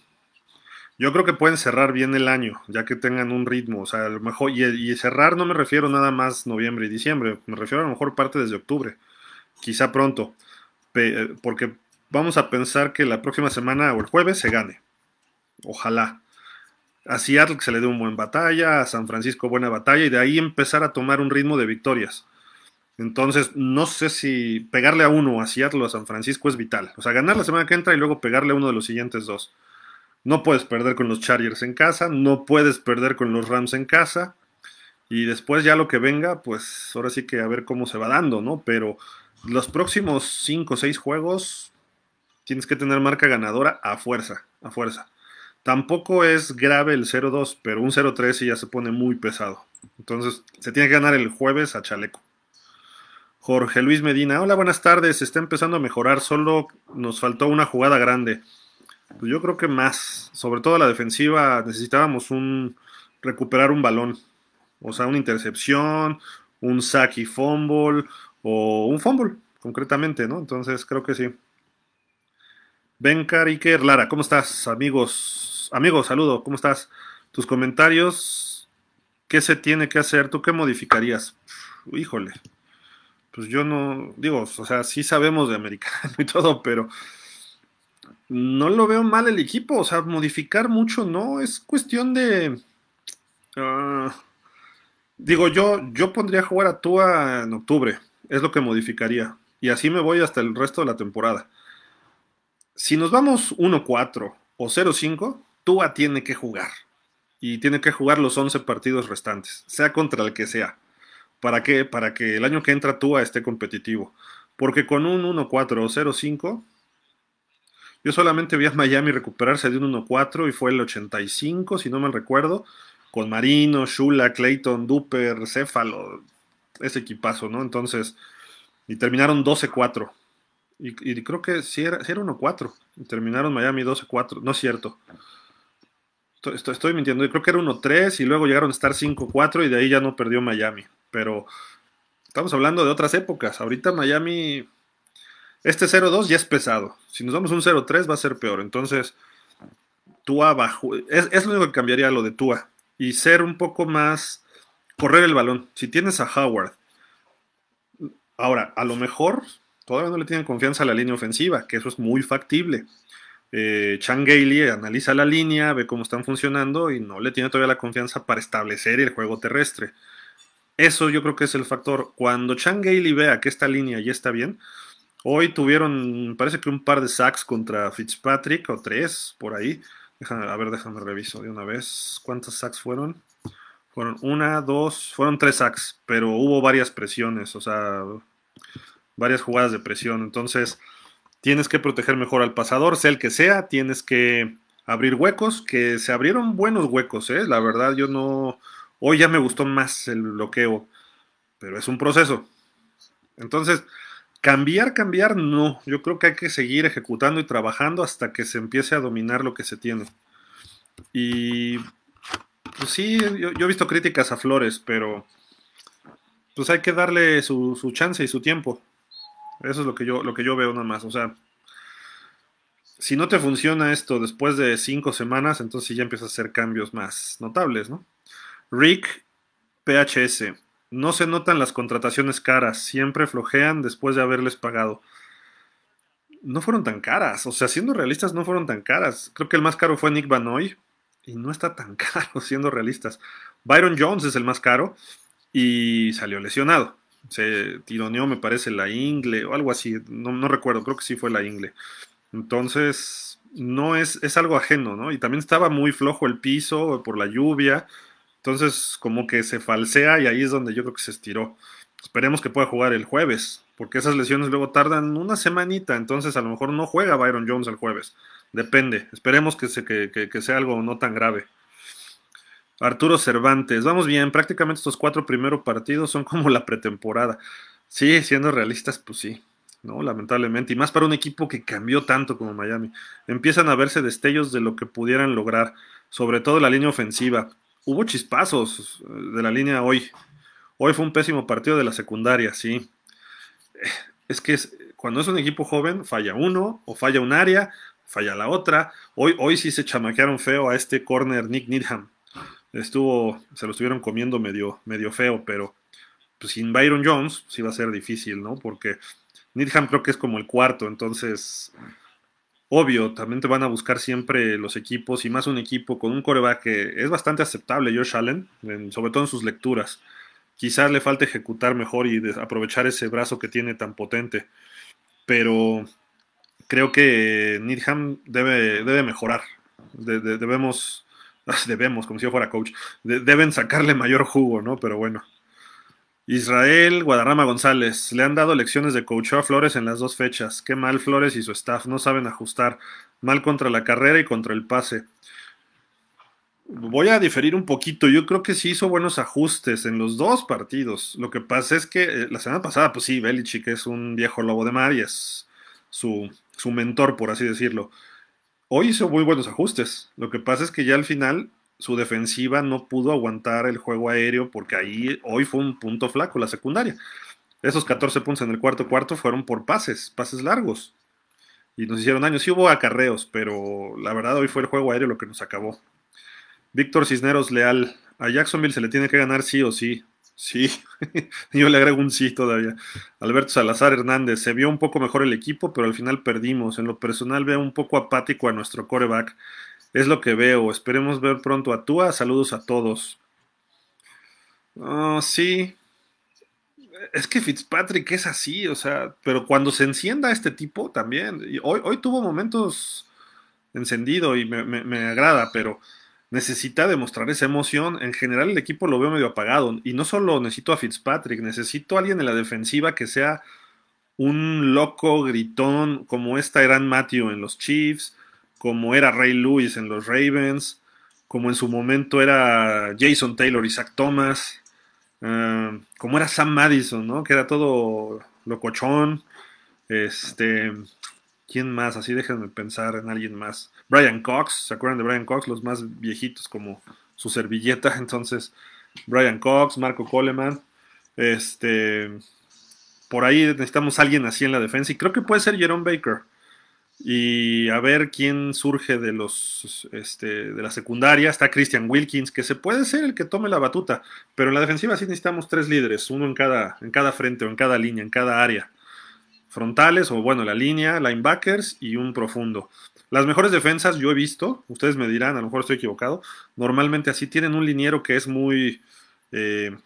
Yo creo que pueden cerrar bien el año, ya que tengan un ritmo. O sea, a lo mejor, y, cerrar no me refiero nada más noviembre y diciembre, me refiero a lo mejor parte desde octubre, quizá pronto, porque vamos a pensar que la próxima semana o el jueves se gane. Ojalá. A Seattle que se le dé un buen batalla, a San Francisco buena batalla y de ahí empezar a tomar un ritmo de victorias. Entonces, no sé si pegarle a uno a Seattle o a San Francisco es vital. O sea, ganar la semana que entra y luego pegarle a uno de los siguientes dos. No puedes perder con los Chargers en casa, no puedes perder con los Rams en casa. Y después ya lo que venga, pues ahora sí que a ver cómo se va dando, ¿no? Pero los próximos 5 o 6 juegos tienes que tener marca ganadora a fuerza, a fuerza. Tampoco es grave el 0-2, pero un 0-3 sí ya se pone muy pesado. Entonces se tiene que ganar el jueves a Chaleco. Jorge Luis Medina, hola, buenas tardes. Está empezando a mejorar, solo nos faltó una jugada grande. Pues yo creo que más, sobre todo la defensiva, necesitábamos un recuperar un balón, o sea, una intercepción, un sack y fumble, o un fumble, concretamente, ¿no? Entonces creo que sí. Ben Iker Lara, ¿cómo estás, amigos? Amigos, saludo, ¿cómo estás? Tus comentarios, ¿qué se tiene que hacer? ¿Tú qué modificarías? híjole, pues yo no, digo, o sea, sí sabemos de americano y todo, pero no lo veo mal el equipo, o sea, modificar mucho no, es cuestión de... Ah, digo, yo, yo pondría a jugar a Tua en octubre, es lo que modificaría, y así me voy hasta el resto de la temporada. Si nos vamos 1-4 o 0-5, Tua tiene que jugar, y tiene que jugar los 11 partidos restantes, sea contra el que sea. ¿Para qué? Para que el año que entra Tua esté competitivo. Porque con un 1-4 o 0-5 yo solamente vi a Miami recuperarse de un 1-4 y fue el 85, si no mal recuerdo, con Marino, Shula, Clayton, Duper, Céfalo, ese equipazo, ¿no? Entonces, y terminaron 12-4. Y, creo que sí era, 1-4. Y terminaron Miami 12-4. No es cierto. Estoy, mintiendo. Yo creo que era 1-3 y luego llegaron a estar 5-4 y de ahí ya no perdió Miami. Pero estamos hablando de otras épocas. Ahorita Miami este 0-2 ya es pesado. Si nos damos un 0-3 va a ser peor. Entonces, Tua bajo. Es, es, lo único que cambiaría lo de Tua. Y ser un poco más. Correr el balón. Si tienes a Howard. Ahora, a lo mejor todavía no le tienen confianza a la línea ofensiva, que eso es muy factible. Eh, Chan Gailey analiza la línea, ve cómo están funcionando y no le tiene todavía la confianza para establecer el juego terrestre. Eso yo creo que es el factor. Cuando Chan Gailey vea que esta línea ya está bien, Hoy tuvieron, parece que un par de sacks contra Fitzpatrick, o tres, por ahí. a ver, déjame reviso de una vez. ¿Cuántos sacks fueron? Fueron una, dos, fueron tres sacks, pero hubo varias presiones, o sea, varias jugadas de presión. Entonces, tienes que proteger mejor al pasador, sea el que sea, tienes que abrir huecos, que se abrieron buenos huecos, ¿eh? La verdad, yo no. Hoy ya me gustó más el bloqueo, pero es un proceso. Entonces, Cambiar, cambiar, no. Yo creo que hay que seguir ejecutando y trabajando hasta que se empiece a dominar lo que se tiene. Y pues sí, yo, he visto críticas a Flores, pero pues hay que darle su, chance y su tiempo. Eso es lo que yo, lo que yo veo nada más. O sea, si no te funciona esto después de cinco semanas, entonces ya empiezas a hacer cambios más notables, ¿no? Rick PHS. No se notan las contrataciones caras, siempre flojean después de haberles pagado. No fueron tan caras, o sea, siendo realistas no fueron tan caras. Creo que el más caro fue Nick Vanoy y no está tan caro siendo realistas. Byron Jones es el más caro y salió lesionado. Se tironeó, me parece, la ingle o algo así, no, no recuerdo, creo que sí fue la ingle. Entonces, no es, es algo ajeno, ¿no? Y también estaba muy flojo el piso por la lluvia. Entonces, como que se falsea y ahí es donde yo creo que se estiró. Esperemos que pueda jugar el jueves, porque esas lesiones luego tardan una semanita, entonces a lo mejor no juega Byron Jones el jueves. Depende. Esperemos que, se, que sea algo no tan grave. Arturo Cervantes, vamos bien, prácticamente estos cuatro primeros partidos son como la pretemporada. Sí, siendo realistas, pues sí, ¿no? Lamentablemente, y más para un equipo que cambió tanto como Miami. Empiezan a verse destellos de lo que pudieran lograr, sobre todo la línea ofensiva. Hubo chispazos eh, de la línea hoy. Hoy fue un pésimo partido de la secundaria, sí. Es que cuando es un equipo joven, falla uno, o falla un área, falla la otra. Hoy, hoy sí se chamaquearon feo a este corner Nick Needham estuvo, se lo estuvieron comiendo medio, medio feo, pero pues, sin Byron Jones sí va a ser difícil, ¿no? Porque Needham creo que es como el cuarto, entonces, obvio, también te van a buscar siempre los equipos y más un equipo con un coreback que es bastante aceptable, Josh Allen, sobre todo en sus lecturas. Quizás le falte ejecutar mejor y aprovechar ese brazo que tiene tan potente, pero creo que Needham debe, debe mejorar. debemos debemos, como si yo fuera coach, deben sacarle mayor jugo, ¿no? Pero bueno. Israel Guadarrama González, le han dado lecciones de coach a Flores en las dos fechas. Qué mal Flores y su staff, no saben ajustar. Mal contra la carrera y contra el pase. Voy a diferir un poquito. Yo creo que sí hizo buenos ajustes en los dos partidos. Lo que pasa es que eh, la semana pasada, pues sí, Belichick es un viejo lobo de mar y es su, su mentor, por así decirlo. Hoy hizo muy buenos ajustes. Lo que pasa es que ya al final su defensiva no pudo aguantar el juego aéreo porque ahí hoy fue un punto flaco la secundaria. Esos 14 puntos en el cuarto cuarto fueron por pases, pases largos. Y nos hicieron daño. Sí hubo acarreos, pero la verdad hoy fue el juego aéreo lo que nos acabó. Víctor Cisneros Leal. A Jacksonville se le tiene que ganar sí o sí. Sí, yo le agrego un sí todavía. Alberto Salazar Hernández, se vio un poco mejor el equipo, pero al final perdimos. En lo personal veo un poco apático a nuestro coreback. Es lo que veo. Esperemos ver pronto a Tua. Saludos a todos. Oh, sí. Es que Fitzpatrick es así, o sea, pero cuando se encienda este tipo también. Hoy, hoy tuvo momentos encendido y me agrada, pero necesita demostrar esa emoción. En general el equipo lo veo medio apagado. Y no solo necesito a Fitzpatrick, necesito a alguien en la defensiva que sea un loco gritón como esta era Matthew en los Chiefs, como era Ray Lewis en los Ravens, como en su momento era Jason Taylor y Zach Thomas, eh, como era Sam Madison, ¿no? Que era todo locochón. Este, ¿Quién más? Así déjenme pensar en alguien más. Brian Cox, ¿se acuerdan de Brian Cox? Los más viejitos como su servilleta. Entonces, Brian Cox, Marco Coleman. Este, por ahí necesitamos alguien así en la defensa. Y creo que puede ser Jerome Baker. Y a ver quién surge de los este, de la secundaria. Está Christian Wilkins, que se puede ser el que tome la batuta. Pero en la defensiva sí necesitamos tres líderes, uno en cada, en cada frente o en cada línea, en cada área frontales, o bueno, la línea, linebackers y un profundo. Las mejores defensas yo he visto, ustedes me dirán, a lo mejor estoy equivocado, normalmente así tienen un liniero que es muy eh,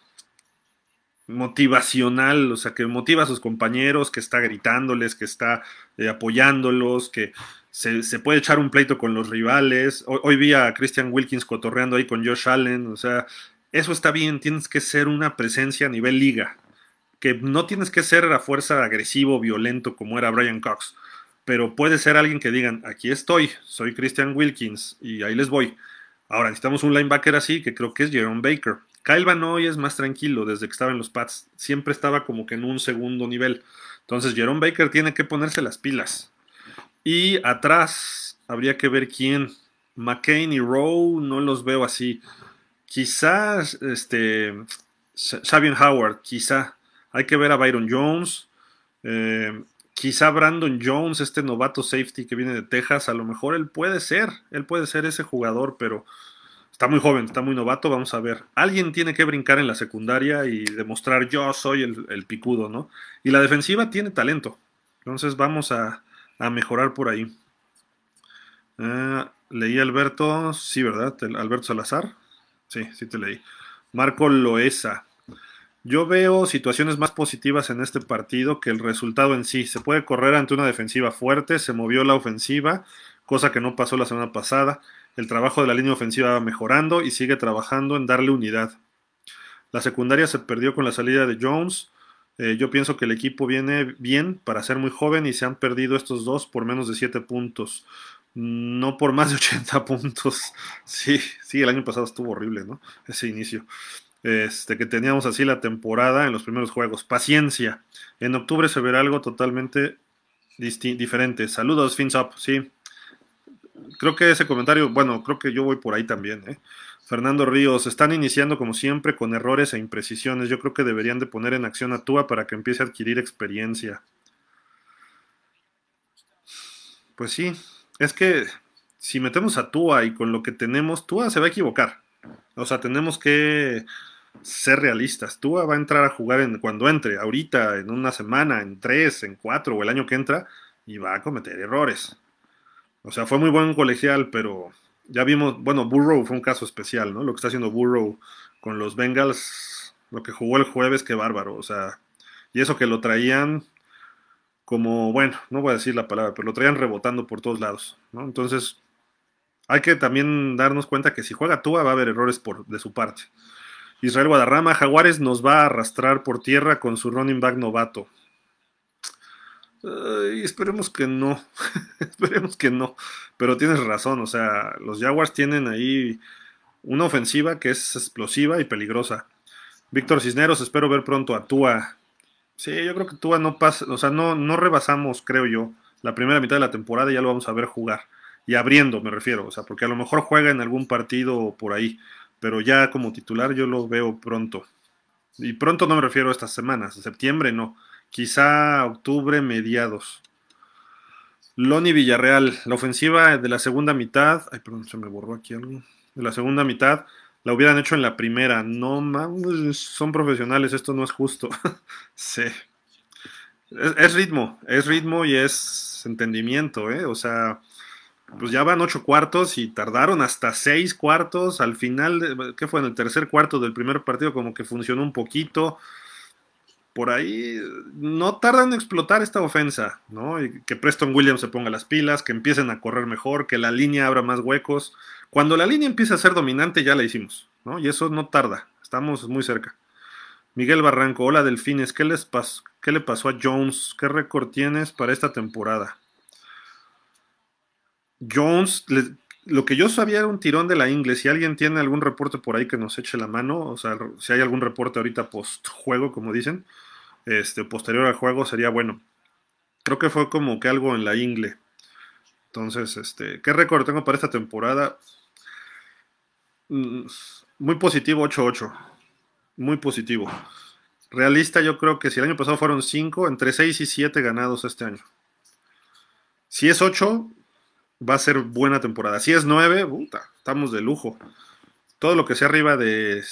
motivacional, o sea, que motiva a sus compañeros, que está gritándoles, que está eh, apoyándolos, que se, puede echar un pleito con los rivales. Hoy, hoy vi a Christian Wilkins cotorreando ahí con Josh Allen, o sea, eso está bien, tienes que ser una presencia a nivel liga, que no tienes que ser a fuerza agresivo, violento como era Brian Cox, pero puede ser alguien que digan, aquí estoy, soy Christian Wilkins y ahí les voy. Ahora necesitamos un linebacker así, que creo que es Jerome Baker. Kyle Van es más tranquilo desde que estaba en los Pats, siempre estaba como que en un segundo nivel. Entonces Jerome Baker tiene que ponerse las pilas. Y atrás habría que ver quién. McCain y Rowe no los veo así. Quizás este Xavier Howard, quizá. Hay que ver a Byron Jones. Eh, quizá Brandon Jones, este novato safety que viene de Texas, a lo mejor él puede ser, él puede ser ese jugador, pero está muy joven, está muy novato, vamos a ver. Alguien tiene que brincar en la secundaria y demostrar yo soy el, picudo, ¿no? Y la defensiva tiene talento, entonces vamos a, mejorar por ahí. Eh, leí Alberto, sí, ¿verdad? Alberto Salazar. Sí, sí te leí. Marco Loesa. Yo veo situaciones más positivas en este partido que el resultado en sí. Se puede correr ante una defensiva fuerte, se movió la ofensiva, cosa que no pasó la semana pasada. El trabajo de la línea ofensiva va mejorando y sigue trabajando en darle unidad. La secundaria se perdió con la salida de Jones. Eh, yo pienso que el equipo viene bien para ser muy joven y se han perdido estos dos por menos de 7 puntos. No por más de 80 puntos. Sí, sí, el año pasado estuvo horrible, ¿no? Ese inicio. Este, que teníamos así la temporada en los primeros juegos. Paciencia. En octubre se verá algo totalmente diferente. Saludos, Fins Up. Sí. Creo que ese comentario, bueno, creo que yo voy por ahí también. ¿eh? Fernando Ríos, están iniciando como siempre con errores e imprecisiones. Yo creo que deberían de poner en acción a Tua para que empiece a adquirir experiencia. Pues sí, es que si metemos a Tua y con lo que tenemos, Tua se va a equivocar. O sea, tenemos que ser realistas. Tua va a entrar a jugar en, cuando entre, ahorita, en una semana, en tres, en cuatro o el año que entra, y va a cometer errores. O sea, fue muy buen colegial, pero ya vimos, bueno, Burrow fue un caso especial, ¿no? Lo que está haciendo Burrow con los Bengals, lo que jugó el jueves, qué bárbaro. O sea, y eso que lo traían como, bueno, no voy a decir la palabra, pero lo traían rebotando por todos lados, ¿no? Entonces, hay que también darnos cuenta que si juega Tua va a haber errores por, de su parte. Israel Guadarrama, Jaguares nos va a arrastrar por tierra con su running back novato. Esperemos que no, esperemos que no, pero tienes razón, o sea, los Jaguars tienen ahí una ofensiva que es explosiva y peligrosa. Víctor Cisneros, espero ver pronto a Tua. Sí, yo creo que Tua no pasa, o sea, no, no rebasamos, creo yo, la primera mitad de la temporada y ya lo vamos a ver jugar. Y abriendo, me refiero, o sea, porque a lo mejor juega en algún partido por ahí pero ya como titular yo lo veo pronto. Y pronto no me refiero a estas semanas, septiembre no, quizá octubre, mediados. Loni Villarreal, la ofensiva de la segunda mitad, ay, perdón, se me borró aquí algo, de la segunda mitad, la hubieran hecho en la primera, no mames, son profesionales, esto no es justo. sí. Es, ritmo, es ritmo y es entendimiento, ¿eh? O sea, pues ya van ocho cuartos y tardaron hasta seis cuartos. Al final, ¿qué fue? En el tercer cuarto del primer partido como que funcionó un poquito. Por ahí no tardan en explotar esta ofensa, ¿no? Y que Preston Williams se ponga las pilas, que empiecen a correr mejor, que la línea abra más huecos. Cuando la línea empieza a ser dominante ya la hicimos, ¿no? Y eso no tarda, estamos muy cerca. Miguel Barranco, hola Delfines, ¿qué, les ¿qué le pasó a Jones? ¿Qué récord tienes para esta temporada? Jones, lo que yo sabía era un tirón de la inglés. Si alguien tiene algún reporte por ahí que nos eche la mano, o sea, si hay algún reporte ahorita post juego, como dicen, este, posterior al juego, sería bueno. Creo que fue como que algo en la ingle. Entonces, este, ¿qué récord tengo para esta temporada? Mm, muy positivo, 8-8. Muy positivo. Realista, yo creo que si el año pasado fueron 5, entre 6 y 7 ganados este año. Si es 8, va a ser buena temporada. Si es 9, puta, estamos de lujo. Todo lo que sea arriba de,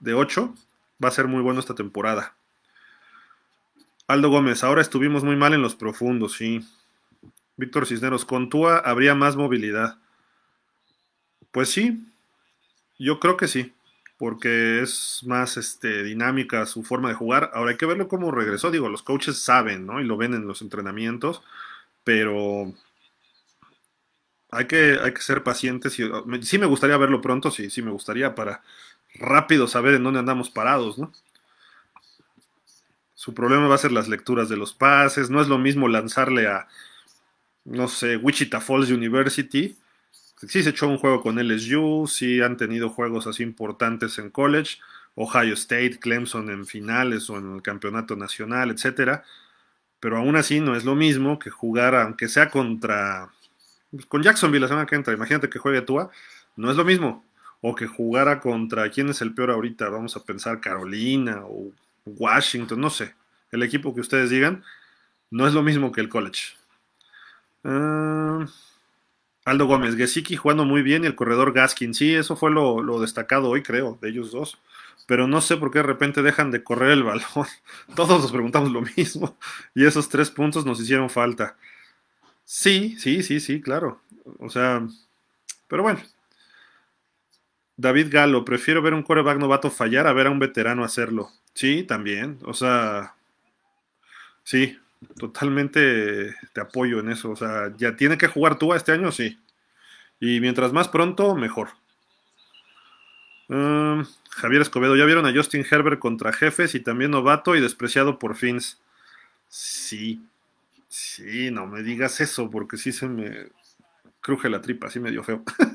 de, 8 va a ser muy bueno esta temporada. Aldo Gómez, ahora estuvimos muy mal en los profundos, sí. Víctor Cisneros, con Tua habría más movilidad. Pues sí, yo creo que sí, porque es más este, dinámica su forma de jugar. Ahora hay que verlo cómo regresó. Digo, los coaches saben, ¿no? Y lo ven en los entrenamientos, pero hay que, hay que ser pacientes. Y, sí me gustaría verlo pronto, sí, sí me gustaría para rápido saber en dónde andamos parados, ¿no? Su problema va a ser las lecturas de los pases. No es lo mismo lanzarle a, no sé, Wichita Falls University. Sí se echó un juego con LSU, sí han tenido juegos así importantes en college. Ohio State, Clemson en finales o en el campeonato nacional, etcétera. Pero aún así no es lo mismo que jugar, aunque sea contra con Jacksonville la semana que entra, imagínate que juegue Tua, no es lo mismo. O que jugara contra quién es el peor ahorita, vamos a pensar Carolina o Washington, no sé. El equipo que ustedes digan, no es lo mismo que el college. Ah, Aldo Gómez, Gesicki jugando muy bien y el corredor Gaskin. Sí, eso fue lo, lo, destacado hoy, creo, de ellos dos. Pero no sé por qué de repente dejan de correr el balón. Todos nos preguntamos lo mismo. Y esos tres puntos nos hicieron falta. Sí, sí, sí, sí, claro. O sea, pero bueno. David Galo, prefiero ver un coreback novato fallar a ver a un veterano hacerlo. Sí, también. O sea, sí, totalmente te apoyo en eso. O sea, ya tiene que jugar tú este año, sí. Y mientras más pronto, mejor. Um, Javier Escobedo, ¿ya vieron a Justin Herbert contra jefes y también novato y despreciado por Fins? Sí, sí, no me digas eso porque sí se me cruje la tripa, así medio feo.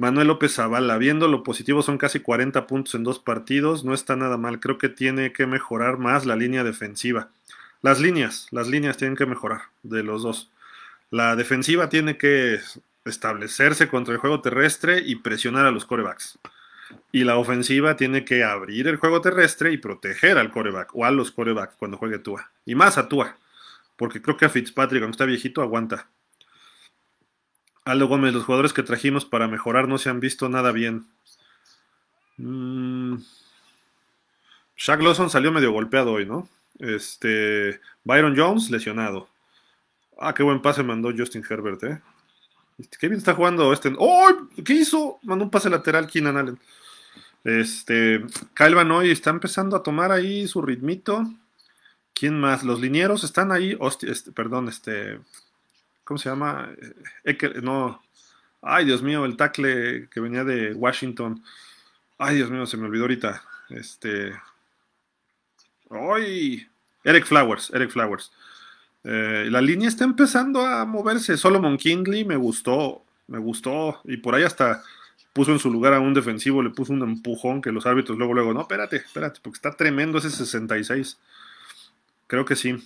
Manuel López Zavala, viendo lo positivo son casi 40 puntos en dos partidos, no está nada mal, creo que tiene que mejorar más la línea defensiva. Las líneas, las líneas tienen que mejorar de los dos. La defensiva tiene que establecerse contra el juego terrestre y presionar a los corebacks. Y la ofensiva tiene que abrir el juego terrestre y proteger al coreback o a los corebacks cuando juegue Tua. Y más a Tua, porque creo que a Fitzpatrick, aunque está viejito, aguanta. Aldo Gómez, los jugadores que trajimos para mejorar no se han visto nada bien. Mm. Shaq Lawson salió medio golpeado hoy, ¿no? Este. Byron Jones, lesionado. Ah, qué buen pase mandó Justin Herbert, ¿eh? Este, qué bien está jugando este. ¡Oh! ¿Qué hizo? Mandó un pase lateral Keenan Allen. Este. Kyle Van Hoy está empezando a tomar ahí su ritmito. ¿Quién más? Los linieros están ahí. este, perdón, este. ¿Cómo se llama? Eh, no. Ay, Dios mío, el tackle que venía de Washington. Ay, Dios mío, se me olvidó ahorita. Este. ¡Ay! Eric Flowers, Eric Flowers. Eh, la línea está empezando a moverse. Solomon Kingley me gustó, me gustó. Y por ahí hasta puso en su lugar a un defensivo, le puso un empujón que los árbitros luego, luego, no, espérate, espérate, porque está tremendo ese 66. Creo que sí.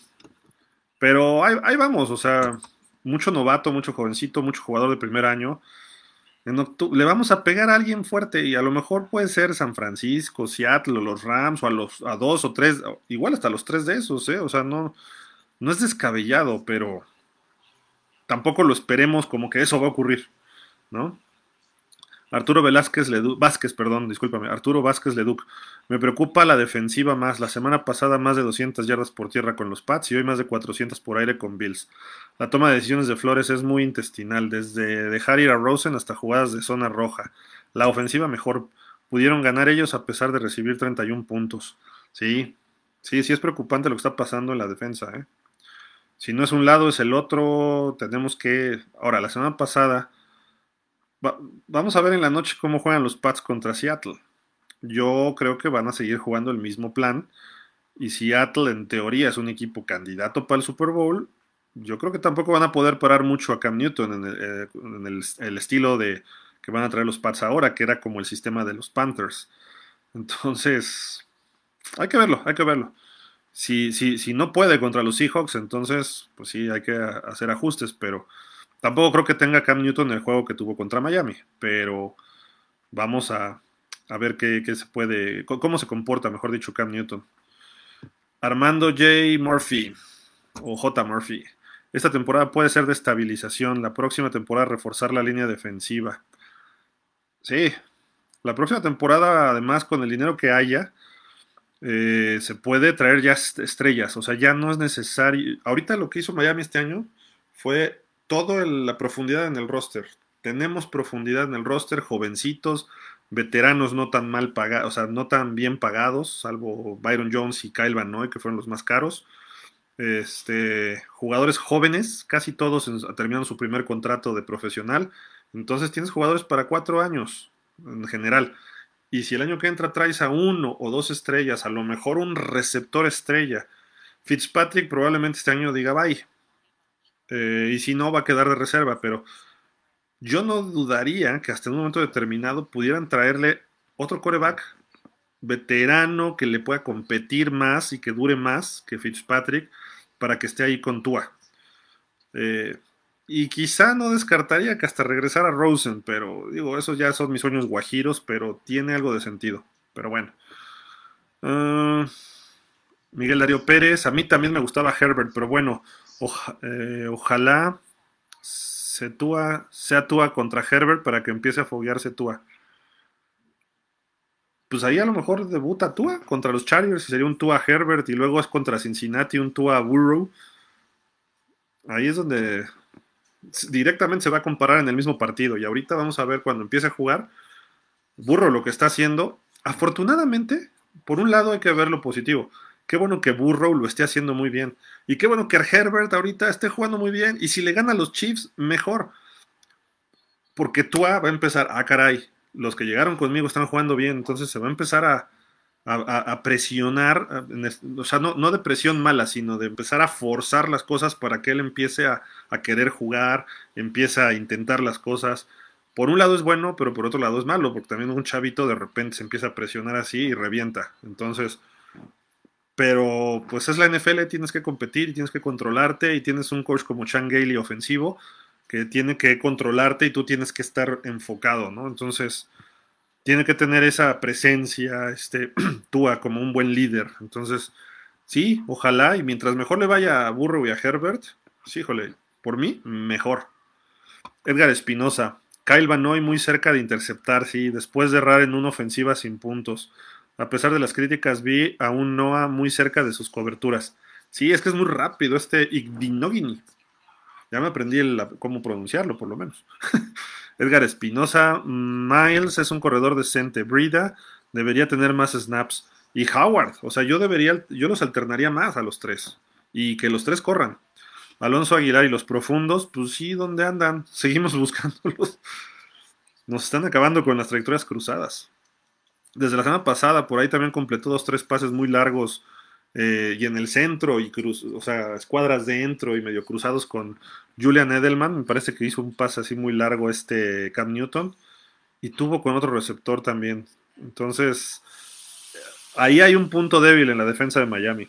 Pero ahí vamos, o sea, mucho novato, mucho jovencito, mucho jugador de primer año. le vamos a pegar a alguien fuerte y a lo mejor puede ser San Francisco, Seattle, los Rams o a los a dos o tres, igual hasta los tres de esos, ¿eh? o sea, no, no es descabellado, pero tampoco lo esperemos como que eso va a ocurrir, ¿no? Arturo Velázquez Leduc, Vázquez, perdón, discúlpame, Arturo Vázquez Leduc. Me preocupa la defensiva más. La semana pasada más de 200 yardas por tierra con los Pats y hoy más de 400 por aire con Bills. La toma de decisiones de Flores es muy intestinal, desde dejar ir a Rosen hasta jugadas de zona roja. La ofensiva mejor. Pudieron ganar ellos a pesar de recibir 31 puntos. Sí, sí, sí es preocupante lo que está pasando en la defensa. ¿eh? Si no es un lado, es el otro. Tenemos que... Ahora, la semana pasada vamos a ver en la noche cómo juegan los Pats contra Seattle. Yo creo que van a seguir jugando el mismo plan. Y Seattle, en teoría, es un equipo candidato para el Super Bowl. Yo creo que tampoco van a poder parar mucho a Cam Newton en el, eh, estilo de que van a traer los Pats ahora, que era como el sistema de los Panthers. Entonces, hay que verlo, hay que verlo. Si, si, si no puede contra los Seahawks, entonces, pues sí, hay que hacer ajustes, pero Tampoco creo que tenga Cam Newton el juego que tuvo contra Miami, pero vamos a, ver qué, se puede, cómo se comporta, mejor dicho, Cam Newton. Armando J. Murphy o J. Murphy. Esta temporada puede ser de estabilización, la próxima temporada reforzar la línea defensiva. Sí, la próxima temporada, además, con el dinero que haya, eh, se puede traer ya estrellas. O sea, ya no es necesario. Ahorita lo que hizo Miami este año fue toda la profundidad en el roster. Tenemos profundidad en el roster, jovencitos, veteranos no tan mal pagados, o sea, no tan bien pagados, salvo Byron Jones y Kyle Van Noy, que fueron los más caros. Este, jugadores jóvenes, casi todos terminaron su primer contrato de profesional. Entonces tienes jugadores para cuatro años en general. Y si el año que entra traes a uno o dos estrellas, a lo mejor un receptor estrella, Fitzpatrick probablemente este año diga bye. Eh, y si no, va a quedar de reserva. Pero yo no dudaría que hasta un momento determinado pudieran traerle otro coreback veterano que le pueda competir más y que dure más que Fitzpatrick para que esté ahí con Tua. Eh, y quizá no descartaría que hasta regresara Rosen, pero digo, esos ya son mis sueños guajiros, pero tiene algo de sentido. Pero bueno. Ah, Miguel Darío Pérez, a mí también me gustaba Herbert, pero bueno, eh, ojalá se sea Tua contra Herbert para que empiece a foguearse Tua. Pues ahí a lo mejor debuta Tua contra los Chargers y sería un Tua Herbert y luego es contra Cincinnati un Tua Burrow. Ahí es donde directamente se va a comparar en el mismo partido. Y ahorita vamos a ver cuando empiece a jugar. Burrow lo que está haciendo. Afortunadamente, por un lado hay que ver lo positivo. Qué bueno que Burrow lo esté haciendo muy bien. Y qué bueno que Herbert ahorita esté jugando muy bien. Y si le gana a los Chiefs, mejor. Porque Tua va a empezar, ah, caray, los que llegaron conmigo están jugando bien, entonces se va a empezar a, presionar, o sea, no, no, de presión mala, sino de empezar a forzar las cosas para que él empiece a, a querer jugar, empiece a intentar las cosas. Por un lado es bueno, pero por otro lado es malo, porque también un chavito de repente se empieza a presionar así y revienta. Entonces, pero pues es la NFL, tienes que competir, tienes que controlarte y tienes un coach como Chan Gailey ofensivo que tiene que controlarte y tú tienes que estar enfocado, ¿no? Entonces, tiene que tener esa presencia, este, como un buen líder. Entonces, sí, ojalá, y mientras mejor le vaya a Burrow y a Herbert, sí, híjole, por mí, mejor. Edgar Espinosa, Kyle Van muy cerca de interceptar, sí, después de errar en una ofensiva sin puntos. A pesar de las críticas, vi a un Noah muy cerca de sus coberturas. Sí, es que es muy rápido este Igdinogini. Ya me aprendí cómo pronunciarlo, por lo menos. Edgar Espinosa, Miles es un corredor decente. Brida debería tener más snaps. Y Howard, o sea, yo debería, yo los alternaría más a los tres. Y que los tres corran. Alonso Aguilar y los profundos, pues sí, ¿dónde andan? Seguimos buscándolos. Nos están acabando con las trayectorias cruzadas. Desde la semana pasada, por ahí también completó dos, tres pases muy largos eh, y en el centro, y cruz, o sea, escuadras dentro y medio cruzados con Julian Edelman. Me parece que hizo un pase así muy largo este Cam Newton y tuvo con otro receptor también. Entonces, ahí hay un punto débil en la defensa de Miami.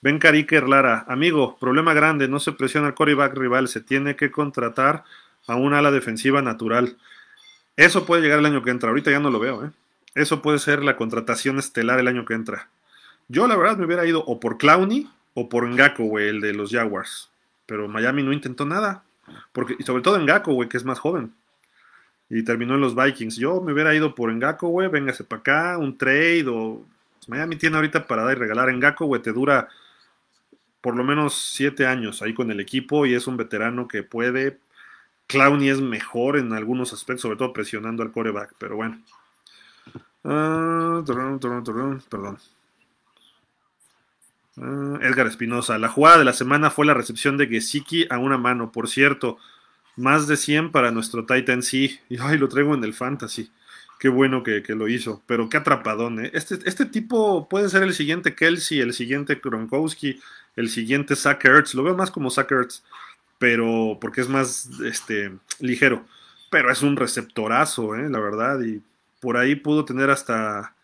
Ben Cariker Lara, amigo, problema grande, no se presiona al quarterback rival, se tiene que contratar a un ala defensiva natural. Eso puede llegar el año que entra, ahorita ya no lo veo, ¿eh? Eso puede ser la contratación estelar el año que entra. Yo la verdad me hubiera ido o por Clowney o por Ngako, güey, el de los Jaguars. Pero Miami no intentó nada. Porque, y sobre todo Ngako, güey, que es más joven. Y terminó en los Vikings. Yo me hubiera ido por Ngako, güey, véngase para acá, un trade o... Miami tiene ahorita para dar y regalar. Ngako, güey, te dura por lo menos siete años ahí con el equipo y es un veterano que puede. Clowney es mejor en algunos aspectos, sobre todo presionando al coreback, pero bueno. Ah, perdón. Ah, Edgar Espinosa. La jugada de la semana fue la recepción de Gesicki a una mano. Por cierto, más de 100 para nuestro Titan C. Y ay, lo traigo en el Fantasy. Qué bueno que, lo hizo. Pero qué atrapadón, ¿eh? Este, este tipo puede ser el siguiente Kelsey, el siguiente Kronkowski, el siguiente Zach. Lo veo más como Zach pero porque es más este, ligero. Pero es un receptorazo, ¿eh? La verdad. Y por ahí pudo tener hasta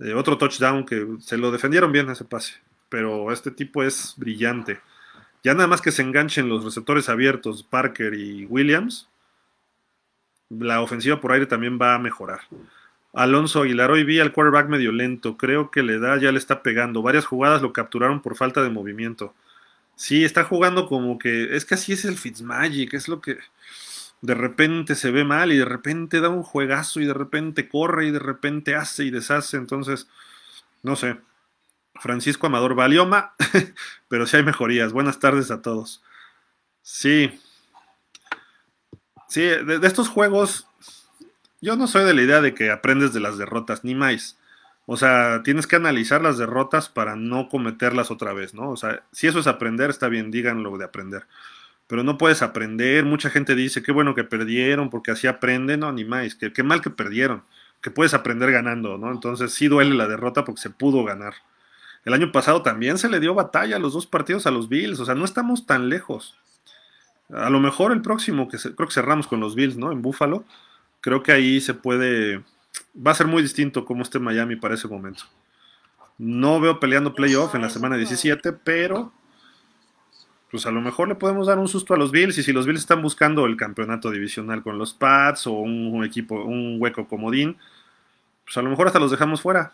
eh, otro touchdown que se lo defendieron bien ese pase. Pero este tipo es brillante. Ya nada más que se enganchen los receptores abiertos, Parker y Williams, la ofensiva por aire también va a mejorar. Alonso Aguilar, hoy vi al quarterback medio lento, creo que le da, ya le está pegando. Varias jugadas lo capturaron por falta de movimiento. Sí, está jugando como que, es que así es el Fitzmagic, es lo que de repente se ve mal y de repente da un juegazo y de repente corre y de repente hace y deshace. Entonces, no sé. Francisco Amador Valioma, pero sí hay mejorías. Buenas tardes a todos. Sí. Sí, de, estos juegos, yo no soy de la idea de que aprendes de las derrotas, ni más. O sea, tienes que analizar las derrotas para no cometerlas otra vez, ¿no? O sea, si eso es aprender, está bien, díganlo de aprender pero no puedes aprender. Mucha gente dice, qué bueno que perdieron, porque así aprenden, no, ni más, que qué mal que perdieron, que puedes aprender ganando, ¿no? Entonces sí duele la derrota porque se pudo ganar. El año pasado también se le dio batalla a los dos partidos a los Bills, o sea, no estamos tan lejos. A lo mejor el próximo, que creo que cerramos con los Bills, ¿no? En Buffalo, creo que ahí se puede, va a ser muy distinto como esté Miami para ese momento. No veo peleando playoff en la semana 17, pero pues a lo mejor le podemos dar un susto a los Bills y si los Bills están buscando el campeonato divisional con los Pats o un equipo, un hueco comodín, pues a lo mejor hasta los dejamos fuera.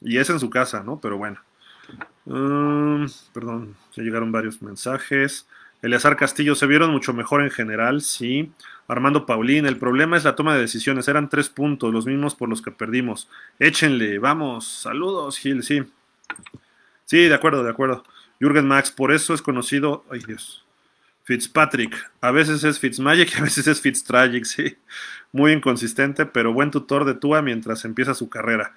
Y es en su casa, ¿no? Pero bueno. Um, perdón, ya llegaron varios mensajes. Eleazar Castillo, se vieron mucho mejor en general, sí. Armando Paulín, el problema es la toma de decisiones. Eran tres puntos, los mismos por los que perdimos. Échenle, vamos. Saludos, Gil, sí. Sí, de acuerdo, de acuerdo. Jürgen Max, por eso es conocido, ay Dios, Fitzpatrick. A veces es Fitzmagic y a veces es Fitztragic, sí. Muy inconsistente, pero buen tutor de Tua mientras empieza su carrera.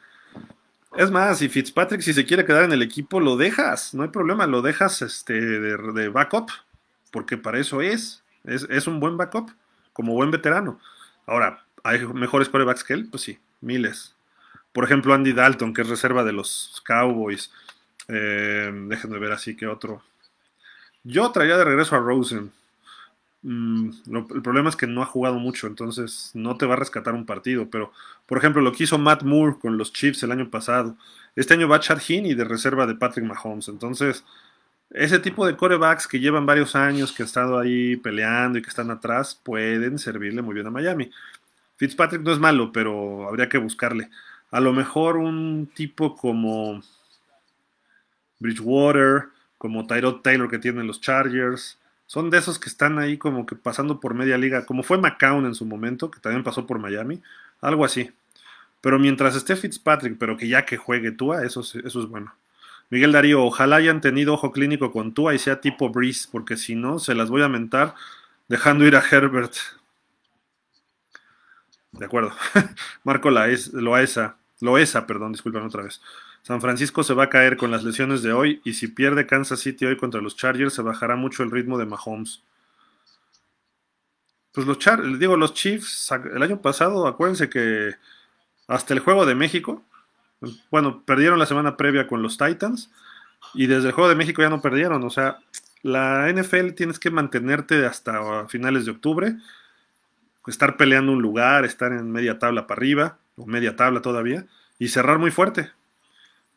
Es más, si Fitzpatrick si se quiere quedar en el equipo, lo dejas, no hay problema, lo dejas este, de, backup, porque para eso es. es. es. un buen backup, como buen veterano. Ahora, ¿Hay mejores corebacks que él? Pues sí, miles. Por ejemplo, Andy Dalton, que es reserva de los Cowboys. Eh, déjenme ver así que otro. Yo traía de regreso a Rosen. Mm, el problema es que no ha jugado mucho, entonces no te va a rescatar un partido. Pero, por ejemplo, lo que hizo Matt Moore con los Chiefs el año pasado. Este año va Chad y de reserva de Patrick Mahomes. Entonces, ese tipo de corebacks que llevan varios años, que han estado ahí peleando y que están atrás, pueden servirle muy bien a Miami. Fitzpatrick no es malo, pero habría que buscarle. A lo mejor un tipo como Bridgewater, como Tyrod Taylor que tienen los Chargers. Son de esos que están ahí como que pasando por media liga, como fue McCown en su momento, que también pasó por Miami, algo así. Pero mientras esté Fitzpatrick, pero que ya que juegue Tua, eso, eso es bueno. Miguel Darío, ojalá hayan tenido ojo clínico con Tua y sea tipo Breeze, porque si no, se las voy a mentar dejando ir a Herbert. De acuerdo. Marco Loesa, Loesa, perdón, disculpen otra vez. San Francisco se va a caer con las lesiones de hoy y si pierde Kansas City hoy contra los Chargers se bajará mucho el ritmo de Mahomes. Pues los digo, los Chiefs el año pasado, acuérdense que hasta el juego de México, bueno, perdieron la semana previa con los Titans y desde el juego de México ya no perdieron, o sea, la NFL tienes que mantenerte hasta finales de octubre, estar peleando un lugar, estar en media tabla para arriba, o media tabla todavía, y cerrar muy fuerte.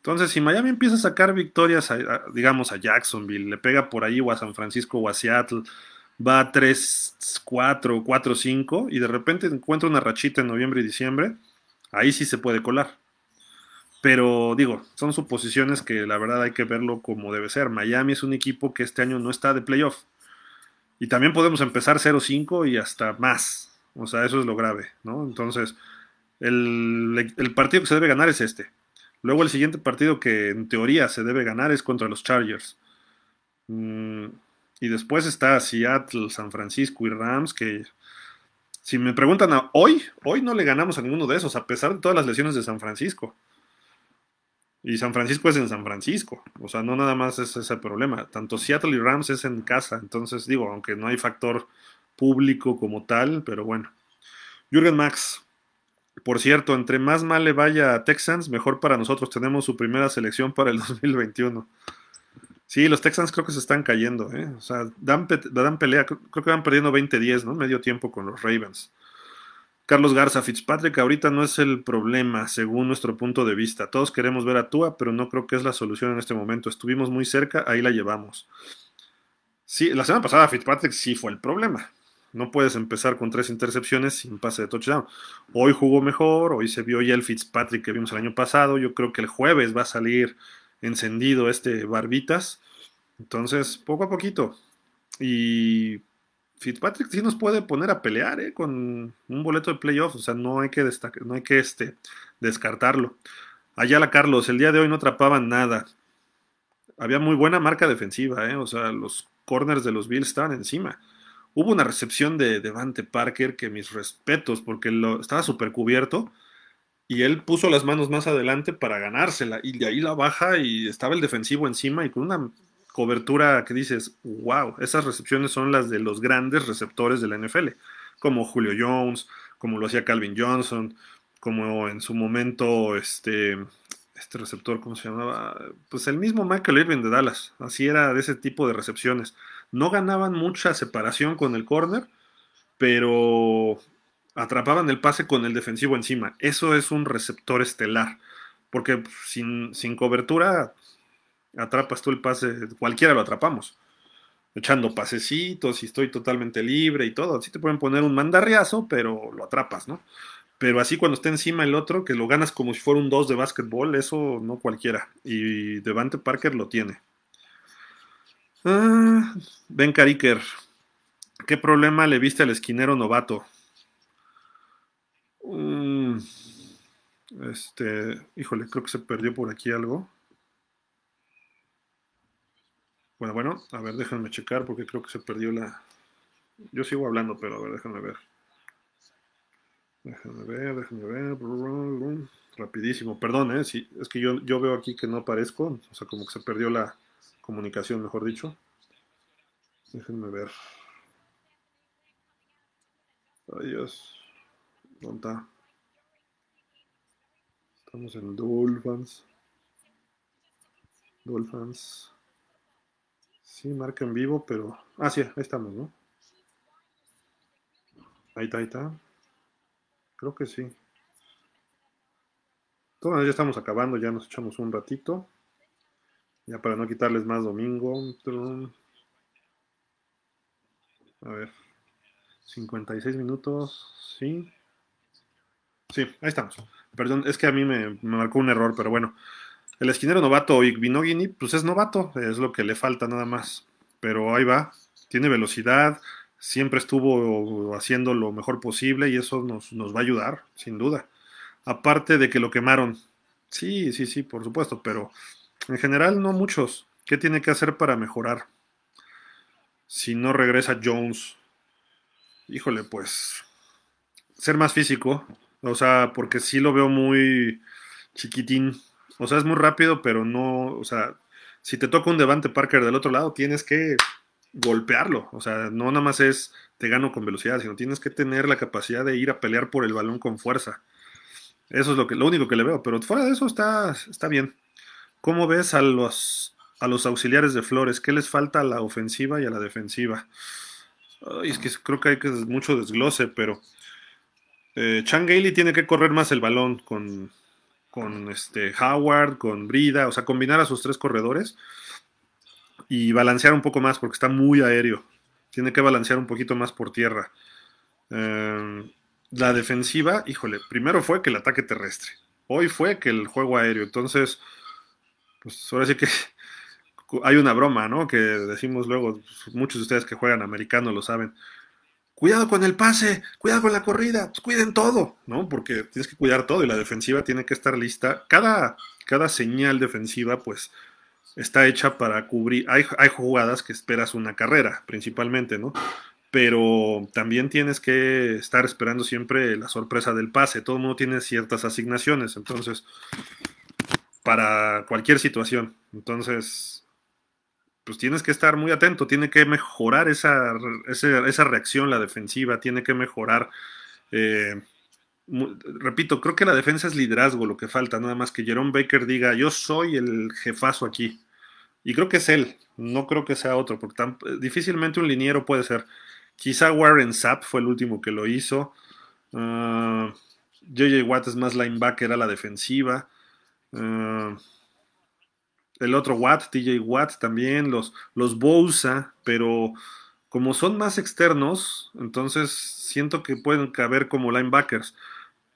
Entonces, si Miami empieza a sacar victorias, digamos, a Jacksonville, le pega por ahí o a San Francisco o a Seattle, va a 3-4, 4-5 y de repente encuentra una rachita en noviembre y diciembre, ahí sí se puede colar. Pero digo, son suposiciones que la verdad hay que verlo como debe ser. Miami es un equipo que este año no está de playoff. Y también podemos empezar 0-5 y hasta más. O sea, eso es lo grave, ¿no? Entonces, el, el partido que se debe ganar es este. Luego el siguiente partido que en teoría se debe ganar es contra los Chargers. Mm, y después está Seattle, San Francisco y Rams, que si me preguntan hoy, hoy no le ganamos a ninguno de esos, a pesar de todas las lesiones de San Francisco. Y San Francisco es en San Francisco, o sea, no nada más es ese problema. Tanto Seattle y Rams es en casa, entonces digo, aunque no hay factor público como tal, pero bueno. Jürgen Max, por cierto, entre más mal le vaya a Texans, mejor para nosotros. Tenemos su primera selección para el 2021. Sí, los Texans creo que se están cayendo. ¿eh? O sea, dan, pelea. Creo que van perdiendo 20-10, ¿no? Medio tiempo con los Ravens. Carlos Garza, Fitzpatrick ahorita no es el problema, según nuestro punto de vista. Todos queremos ver a Tua, pero no creo que es la solución en este momento. Estuvimos muy cerca, ahí la llevamos. Sí, la semana pasada Fitzpatrick sí fue el problema. No puedes empezar con tres intercepciones sin pase de touchdown. Hoy jugó mejor, hoy se vio ya el Fitzpatrick que vimos el año pasado. Yo creo que el jueves va a salir encendido este Barbitas. Entonces, poco a poquito. Y Fitzpatrick sí nos puede poner a pelear ¿eh? con un boleto de playoff. O sea, no hay que, no hay que este, descartarlo. Ayala Carlos, el día de hoy no atrapaban nada. Había muy buena marca defensiva, ¿eh? o sea, los corners de los Bills estaban encima. Hubo una recepción de Devante Parker que mis respetos, porque lo, estaba súper cubierto y él puso las manos más adelante para ganársela y de ahí la baja y estaba el defensivo encima y con una cobertura que dices, wow, esas recepciones son las de los grandes receptores de la NFL, como Julio Jones, como lo hacía Calvin Johnson, como en su momento este, este receptor, ¿cómo se llamaba? Pues el mismo Michael Irving de Dallas, así era de ese tipo de recepciones. No ganaban mucha separación con el corner, pero atrapaban el pase con el defensivo encima. Eso es un receptor estelar, porque sin, sin cobertura atrapas tú el pase, cualquiera lo atrapamos. Echando pasecitos y estoy totalmente libre y todo. Así te pueden poner un mandarriazo, pero lo atrapas, ¿no? Pero así cuando está encima el otro, que lo ganas como si fuera un 2 de básquetbol, eso no cualquiera. Y Devante Parker lo tiene. Ah, ben Cariker, ¿qué problema le viste al esquinero novato? Mm, este, híjole, creo que se perdió por aquí algo. Bueno, bueno, a ver, déjenme checar porque creo que se perdió la... Yo sigo hablando, pero a ver, déjenme ver. Déjenme ver, déjenme ver. Rapidísimo, perdón, ¿eh? Es que yo, yo veo aquí que no aparezco, o sea, como que se perdió la, comunicación, mejor dicho. Déjenme ver. Adiós. ¿Dónde está? Estamos en Dolphins. Dolphins. Sí, marca en vivo, pero. Ah, sí, ahí estamos, ¿no? Ahí está, ahí está. Creo que sí. Ya estamos acabando, ya nos echamos un ratito. Ya para no quitarles más domingo. A ver. 56 minutos. Sí. Sí, ahí estamos. Perdón, es que a mí me, marcó un error, pero bueno. El esquinero novato Igbinogini, pues es novato, es lo que le falta nada más. Pero ahí va, tiene velocidad, siempre estuvo haciendo lo mejor posible y eso nos, nos va a ayudar, sin duda. Aparte de que lo quemaron. Sí, sí, sí, por supuesto, pero en general no muchos. ¿Qué tiene que hacer para mejorar? Si no regresa Jones. Híjole, pues ser más físico. O sea, porque sí lo veo muy chiquitín. O sea, es muy rápido, pero no, o sea, si te toca un Devante Parker del otro lado, tienes que golpearlo. O sea, no nada más es te gano con velocidad, sino tienes que tener la capacidad de ir a pelear por el balón con fuerza. Eso es lo, que, lo único que le veo, pero fuera de eso está, está bien. ¿Cómo ves a los, a los auxiliares de Flores? ¿Qué les falta a la ofensiva y a la defensiva? es que creo que hay que mucho desglose, pero eh, Chan tiene que correr más el balón con, con este Howard, con Brida, o sea, combinar a sus tres corredores y balancear un poco más porque está muy aéreo. Tiene que balancear un poquito más por tierra. Em, la defensiva, híjole, primero fue que el ataque terrestre. Hoy fue que el juego aéreo. Entonces, pues ahora sí que hay una broma, ¿no? Que decimos luego, pues, muchos de ustedes que juegan americano lo saben. Cuidado con el pase, cuidado con la corrida, pues cuiden todo, ¿no? Porque tienes que cuidar todo y la defensiva tiene que estar lista. Cada, cada señal defensiva, pues, está hecha para cubrir. Hay, hay jugadas que esperas una carrera, principalmente, ¿no? Pero también tienes que estar esperando siempre la sorpresa del pase. Todo el mundo tiene ciertas asignaciones, entonces, para cualquier situación. Entonces, pues tienes que estar muy atento, tiene que mejorar esa, esa, reacción, la defensiva, tiene que mejorar. Eh, repito, creo que la defensa es liderazgo lo que falta, nada más que Jerome Baker diga, yo soy el jefazo aquí. Y creo que es él, no creo que sea otro, porque difícilmente un liniero puede ser. Quizá Warren Sapp fue el último que lo hizo. JJ ah, Watt es más linebacker a la defensiva. Ah, el otro Watt, TJ Watt también, los, los Bousa, pero como son más externos, entonces siento que pueden caber como linebackers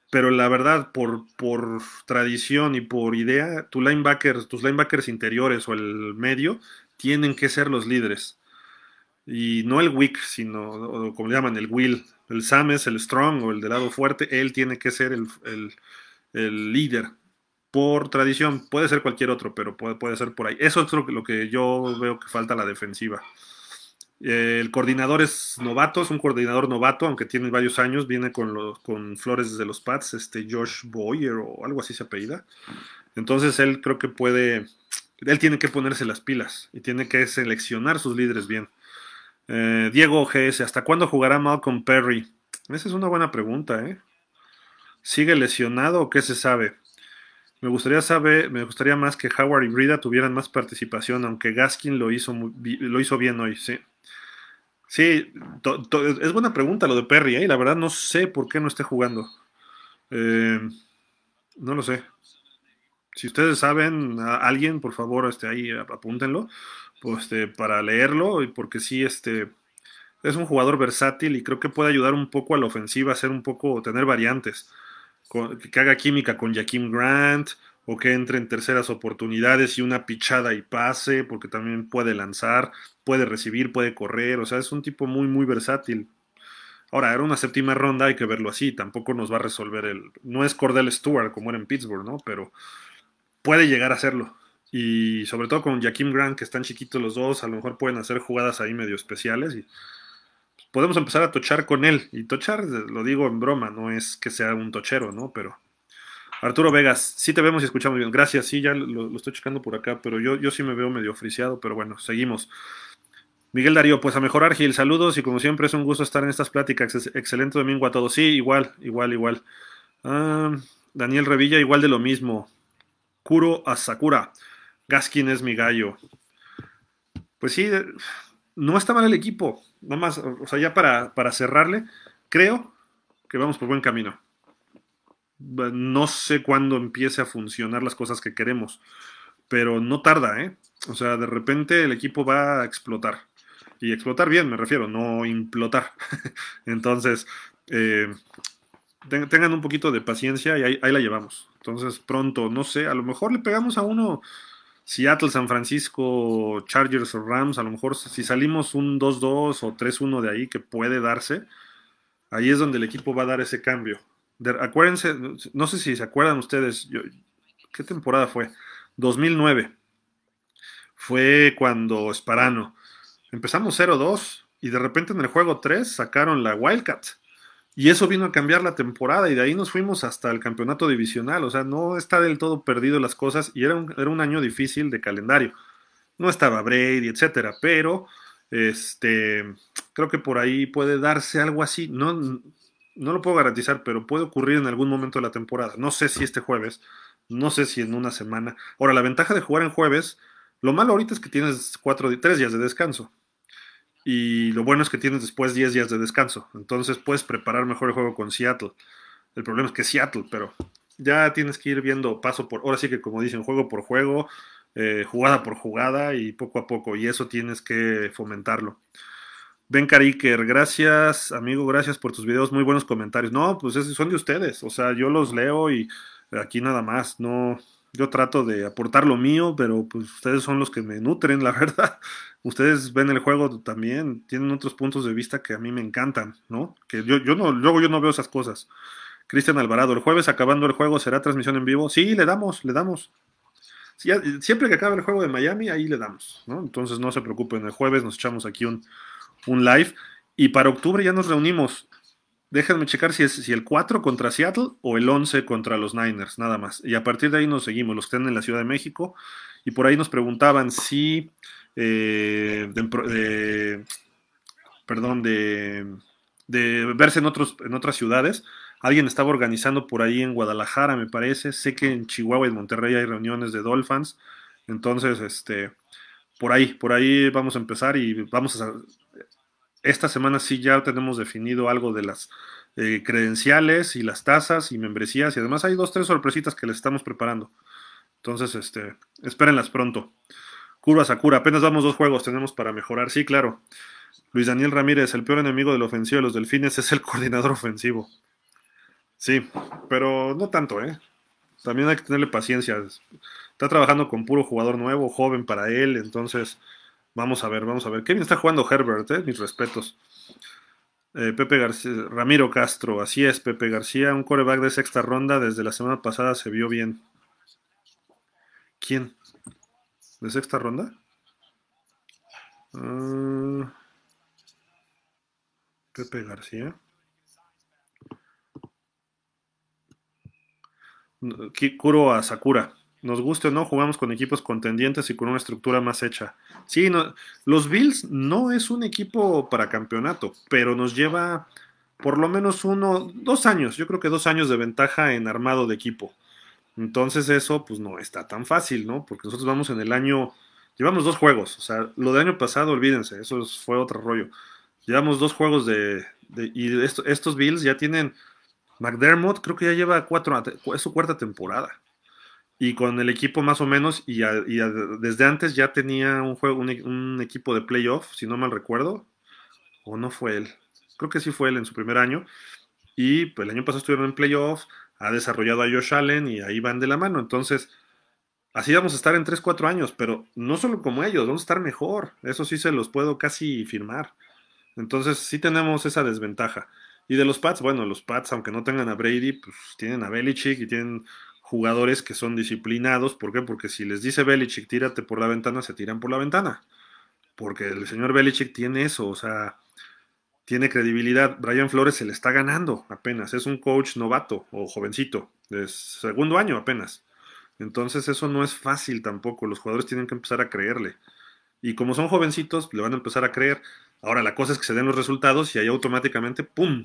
pero la verdad, por, por tradición y por idea, tu linebackers, tus linebackers interiores o el medio tienen que ser los líderes. Y no el weak, sino, como le llaman, el will. El Sam es el strong o el de lado fuerte, él tiene que ser el, el, líder. Por tradición, puede ser cualquier otro, pero puede, puede ser por ahí. Eso es lo que yo veo que falta a la defensiva. El coordinador es novato, es un coordinador novato, aunque tiene varios años, viene con, con Flores desde los Pats, este Josh Boyer o algo así se apellida. Entonces él creo que puede, él tiene que ponerse las pilas y tiene que seleccionar sus líderes bien. Eh, Diego GS, ¿hasta cuándo jugará Malcolm Perry? Esa es una buena pregunta, ¿eh? ¿Sigue lesionado o qué se sabe? Me gustaría saber, me gustaría más que Howard y Brida tuvieran más participación, aunque Gaskin lo hizo, lo hizo bien hoy, sí. Sí, es buena pregunta lo de Perry, ¿eh? la verdad no sé por qué no esté jugando. Eh, no lo sé. Si ustedes saben a alguien, por favor, este, ahí apúntenlo pues, este, para leerlo, y porque sí, este, es un jugador versátil y creo que puede ayudar un poco a la ofensiva, hacer un poco, tener variantes, que haga química con Jaquim Grant, o que entre en terceras oportunidades y una pichada y pase, porque también puede lanzar, puede recibir, puede correr, o sea, es un tipo muy, muy versátil. Ahora, era una séptima ronda, hay que verlo así, tampoco nos va a resolver el... No es Cordell Stewart como era en Pittsburgh, ¿no? Pero puede llegar a hacerlo. Y sobre todo con Jaquim Grant, que están chiquitos los dos, a lo mejor pueden hacer jugadas ahí medio especiales y podemos empezar a tochar con él. Y tochar, lo digo en broma, no es que sea un tochero, ¿no? Pero Arturo Vegas, sí te vemos y escuchamos bien. Gracias, sí, ya lo, estoy checando por acá, pero yo, yo sí me veo medio friciado, pero bueno, seguimos. Miguel Darío, pues a mejorar, Gil. Saludos y como siempre es un gusto estar en estas pláticas. Excelente domingo a todos. Sí, igual, igual, igual. Ah, Daniel Revilla, igual de lo mismo. Kuro Asakura. Gaskin es mi gallo. Pues sí, no está mal el equipo. Nada más, o sea, ya para, para cerrarle, creo que vamos por buen camino. No sé cuándo empiece a funcionar las cosas que queremos, pero no tarda, ¿eh? O sea, de repente el equipo va a explotar. Y explotar bien, me refiero, no implotar. Entonces, eh, tengan un poquito de paciencia y ahí, la llevamos. Entonces, pronto, no sé, a lo mejor le pegamos a uno Seattle, San Francisco, Chargers o Rams, a lo mejor si salimos un 2-2 o 3-1 de ahí que puede darse, ahí es donde el equipo va a dar ese cambio. acuérdense, no sé si se acuerdan ustedes, ¿qué temporada fue? 2009. Fue cuando Sparano. Empezamos 0-2 y de repente en el juego 3 sacaron la Wildcat. Y eso vino a cambiar la temporada y de ahí nos fuimos hasta el campeonato divisional. O sea, no está del todo perdido las cosas y era un, era un año difícil de calendario. No estaba Brady, etcétera, pero este, creo que por ahí puede darse algo así. No, no lo puedo garantizar, pero puede ocurrir en algún momento de la temporada. No sé si este jueves, no sé si en una semana. Ahora, la ventaja de jugar en jueves, lo malo ahorita es que tienes cuatro, tres días de descanso. Y lo bueno es que tienes después 10 días de descanso. Entonces puedes preparar mejor el juego con Seattle. El problema es que Seattle, pero ya tienes que ir viendo paso por. Ahora sí que, como dicen, juego por juego, eh, jugada por jugada y poco a poco. Y eso tienes que fomentarlo. Ben Cariker, gracias, amigo, gracias por tus videos, muy buenos comentarios. No, pues son de ustedes, o sea, yo los leo y aquí nada más, no, yo trato de aportar lo mío, pero pues ustedes son los que me nutren, la verdad ustedes ven el juego también, tienen otros puntos de vista que a mí me encantan, ¿no? Que yo, yo no, luego yo no veo esas cosas. Cristian Alvarado, el jueves acabando el juego, ¿será transmisión en vivo? Sí, le damos, le damos. siempre que acabe el juego de Miami, ahí le damos, ¿no? Entonces no se preocupen, el jueves nos echamos aquí un, un live y para octubre ya nos reunimos. Déjenme checar si es si el 4 contra Seattle o el 11 contra los Niners, nada más. Y a partir de ahí nos seguimos, los que estén en la Ciudad de México. Y por ahí nos preguntaban si eh, de, perdón, de, verse en, otros, en otras ciudades. Alguien estaba organizando por ahí en Guadalajara, me parece. Sé que en Chihuahua y en Monterrey hay reuniones de Dolphins. Entonces, este, por ahí, por ahí vamos a empezar y vamos a... Esta semana sí ya tenemos definido algo de las eh, credenciales y las tasas y membresías y además hay dos, tres sorpresitas que les estamos preparando. Entonces, este, espérenlas pronto. Curva Sakura, apenas damos dos juegos, tenemos para mejorar. Sí, claro. Luis Daniel Ramírez, el peor enemigo del ofensivo de los delfines es el coordinador ofensivo. Sí, pero no tanto, ¿eh? También hay que tenerle paciencia. Está trabajando con puro jugador nuevo, joven para él, entonces vamos a ver, vamos a ver. Qué bien está jugando Herbert, ¿eh? Mis respetos. Eh, Pepe García, Ramiro Castro, así es, Pepe García, un coreback de sexta ronda desde la semana pasada se vio bien. ¿Quién? de sexta ronda. Ah, Pepe García. Kuro a Sakura. Nos guste o no, jugamos con equipos contendientes y con una estructura más hecha. Sí, no, los Bills no es un equipo para campeonato, pero nos lleva por lo menos uno, dos años, yo creo que dos años de ventaja en armado de equipo. Entonces eso pues no está tan fácil, ¿no? Porque nosotros vamos en el año, llevamos dos juegos, o sea, lo del año pasado, olvídense, eso fue otro rollo. Llevamos dos juegos de, y estos Bills ya tienen, McDermott creo que ya lleva cuatro, es su cuarta temporada. Y con el equipo más o menos, y, desde antes ya tenía un juego, un, un equipo de playoff, si no mal recuerdo, o no fue él, creo que sí fue él en su primer año. Y pues el año pasado estuvieron en playoff, ha desarrollado a Josh Allen y ahí van de la mano. Entonces, así vamos a estar en 3, 4 años, pero no solo como ellos, vamos a estar mejor. Eso sí se los puedo casi firmar. Entonces, sí tenemos esa desventaja. Y de los Pats, bueno, los Pats, aunque no tengan a Brady, pues tienen a Belichick y tienen jugadores que son disciplinados. ¿Por qué? Porque si les dice Belichick, tírate por la ventana, se tiran por la ventana. Porque el señor Belichick tiene eso, o sea, tiene credibilidad. Brian Flores se le está ganando apenas. Es un coach novato o jovencito, de segundo año apenas. Entonces eso no es fácil tampoco. Los jugadores tienen que empezar a creerle. Y como son jovencitos, le van a empezar a creer. Ahora la cosa es que se den los resultados y ahí automáticamente, ¡pum!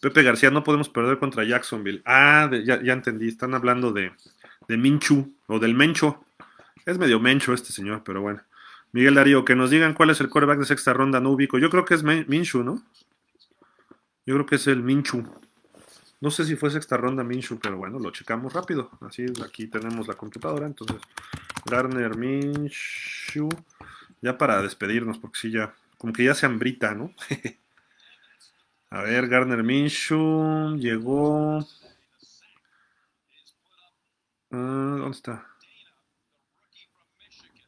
Pepe García, no podemos perder contra Jacksonville. Ah, ya, entendí, están hablando de, de Minchu o del Mencho. Es medio Mencho este señor, pero bueno. Miguel Darío, que nos digan cuál es el coreback de sexta ronda, no ubico. Yo creo que es Minchu, ¿no? Yo creo que es el Minchu. No sé si fue sexta ronda Minchu, pero bueno, lo checamos rápido. Así aquí tenemos la computadora. Entonces, Garner Minshew. Ya para despedirnos, porque sí, ya, como que ya se hambrita, ¿no? A ver, Garner Minshew llegó. Ah, ¿Dónde está?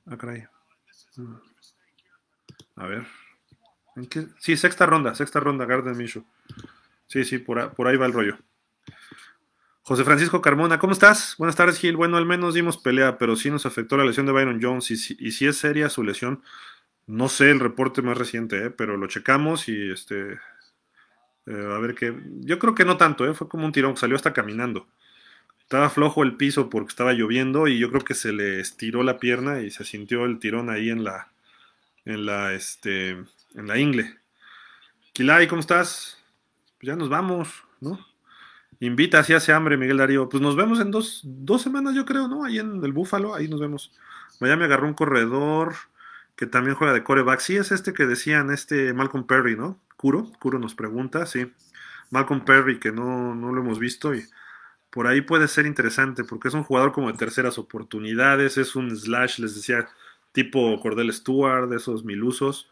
Ah, caray. Ah. A ver. ¿En qué? Sí, sexta ronda, sexta ronda, Garner Minshew. Sí, sí, por, por ahí va el rollo. José Francisco Carmona, ¿cómo estás? Buenas tardes, Gil. Bueno, al menos dimos pelea, pero sí nos afectó la lesión de Byron Jones. Y si, es seria su lesión, no sé el reporte más reciente, ¿eh? pero lo checamos y este. Eh, a ver qué. Yo creo que no tanto, ¿eh? fue como un tirón, salió hasta caminando. Estaba flojo el piso porque estaba lloviendo y yo creo que se le estiró la pierna y se sintió el tirón ahí en la. En la, este, en la ingle. Kilay, ¿cómo estás? Pues ya nos vamos, ¿no? Invita si hace hambre, Miguel Darío. Pues nos vemos en dos, semanas, yo creo, ¿no? Ahí en el Búfalo, ahí nos vemos. Miami agarró un corredor que también juega de coreback. Sí, es este que decían, este Malcolm Perry, ¿no? Curo, Curo nos pregunta, sí. Malcolm Perry, que no, no lo hemos visto y por ahí puede ser interesante porque es un jugador como de terceras oportunidades, es un slash, les decía, tipo Cordell Stewart, esos milusos.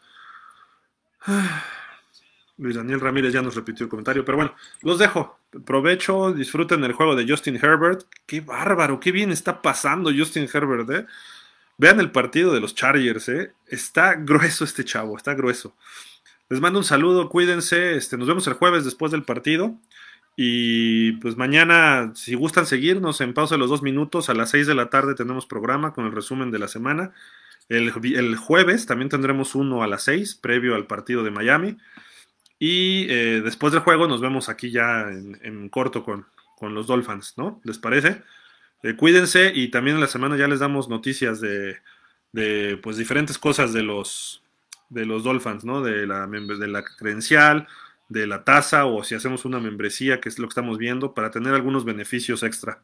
Luis Daniel Ramírez ya nos repitió el comentario, pero bueno, los dejo. Provecho, disfruten el juego de Justin Herbert. Qué bárbaro, qué bien está pasando Justin Herbert, ¿eh? Vean el partido de los Chargers, ¿eh? Está grueso este chavo, está grueso. Les mando un saludo, cuídense, este, nos vemos el jueves después del partido. Y pues mañana, si gustan seguirnos en pausa de los dos minutos, a las seis de la tarde tenemos programa con el resumen de la semana. El, jueves también tendremos uno a las seis, previo al partido de Miami. Y eh, después del juego nos vemos aquí ya en, corto con, los Dolphins, ¿no? ¿Les parece? Eh, cuídense y también en la semana ya les damos noticias de, pues diferentes cosas de los de los Dolphins, ¿no? De la, de la credencial, de la tasa o si hacemos una membresía, que es lo que estamos viendo, para tener algunos beneficios extra.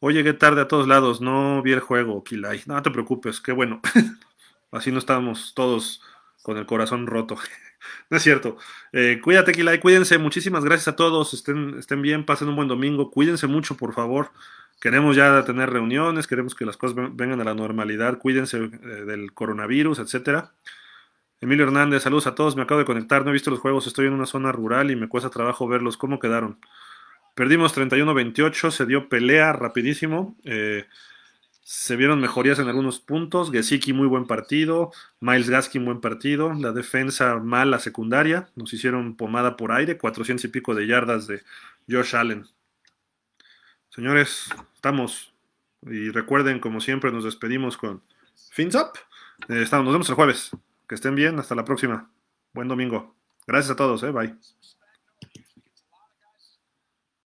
Hoy llegué tarde a todos lados, no vi el juego, Kilay. No te preocupes, qué bueno. Así no estamos todos con el corazón roto. no es cierto. Eh, cuídate, Kilay, cuídense. Muchísimas gracias a todos. Estén, estén bien, pasen un buen domingo. Cuídense mucho, por favor. Queremos ya tener reuniones, queremos que las cosas vengan a la normalidad. Cuídense eh, del coronavirus, etcétera. Emilio Hernández, saludos a todos. Me acabo de conectar, no he visto los juegos, estoy en una zona rural y me cuesta trabajo verlos. ¿Cómo quedaron? Perdimos 31-28, se dio pelea rapidísimo. Eh, se vieron mejorías en algunos puntos. Gesicki muy buen partido. Miles Gaskin buen partido. La defensa mala secundaria. Nos hicieron pomada por aire. 400 y pico de yardas de Josh Allen. Señores, estamos. Y recuerden, como siempre, nos despedimos con Fins Up. Eh, estamos, nos vemos el jueves. Que estén bien. Hasta la próxima. Buen domingo. Gracias a todos. Eh, bye.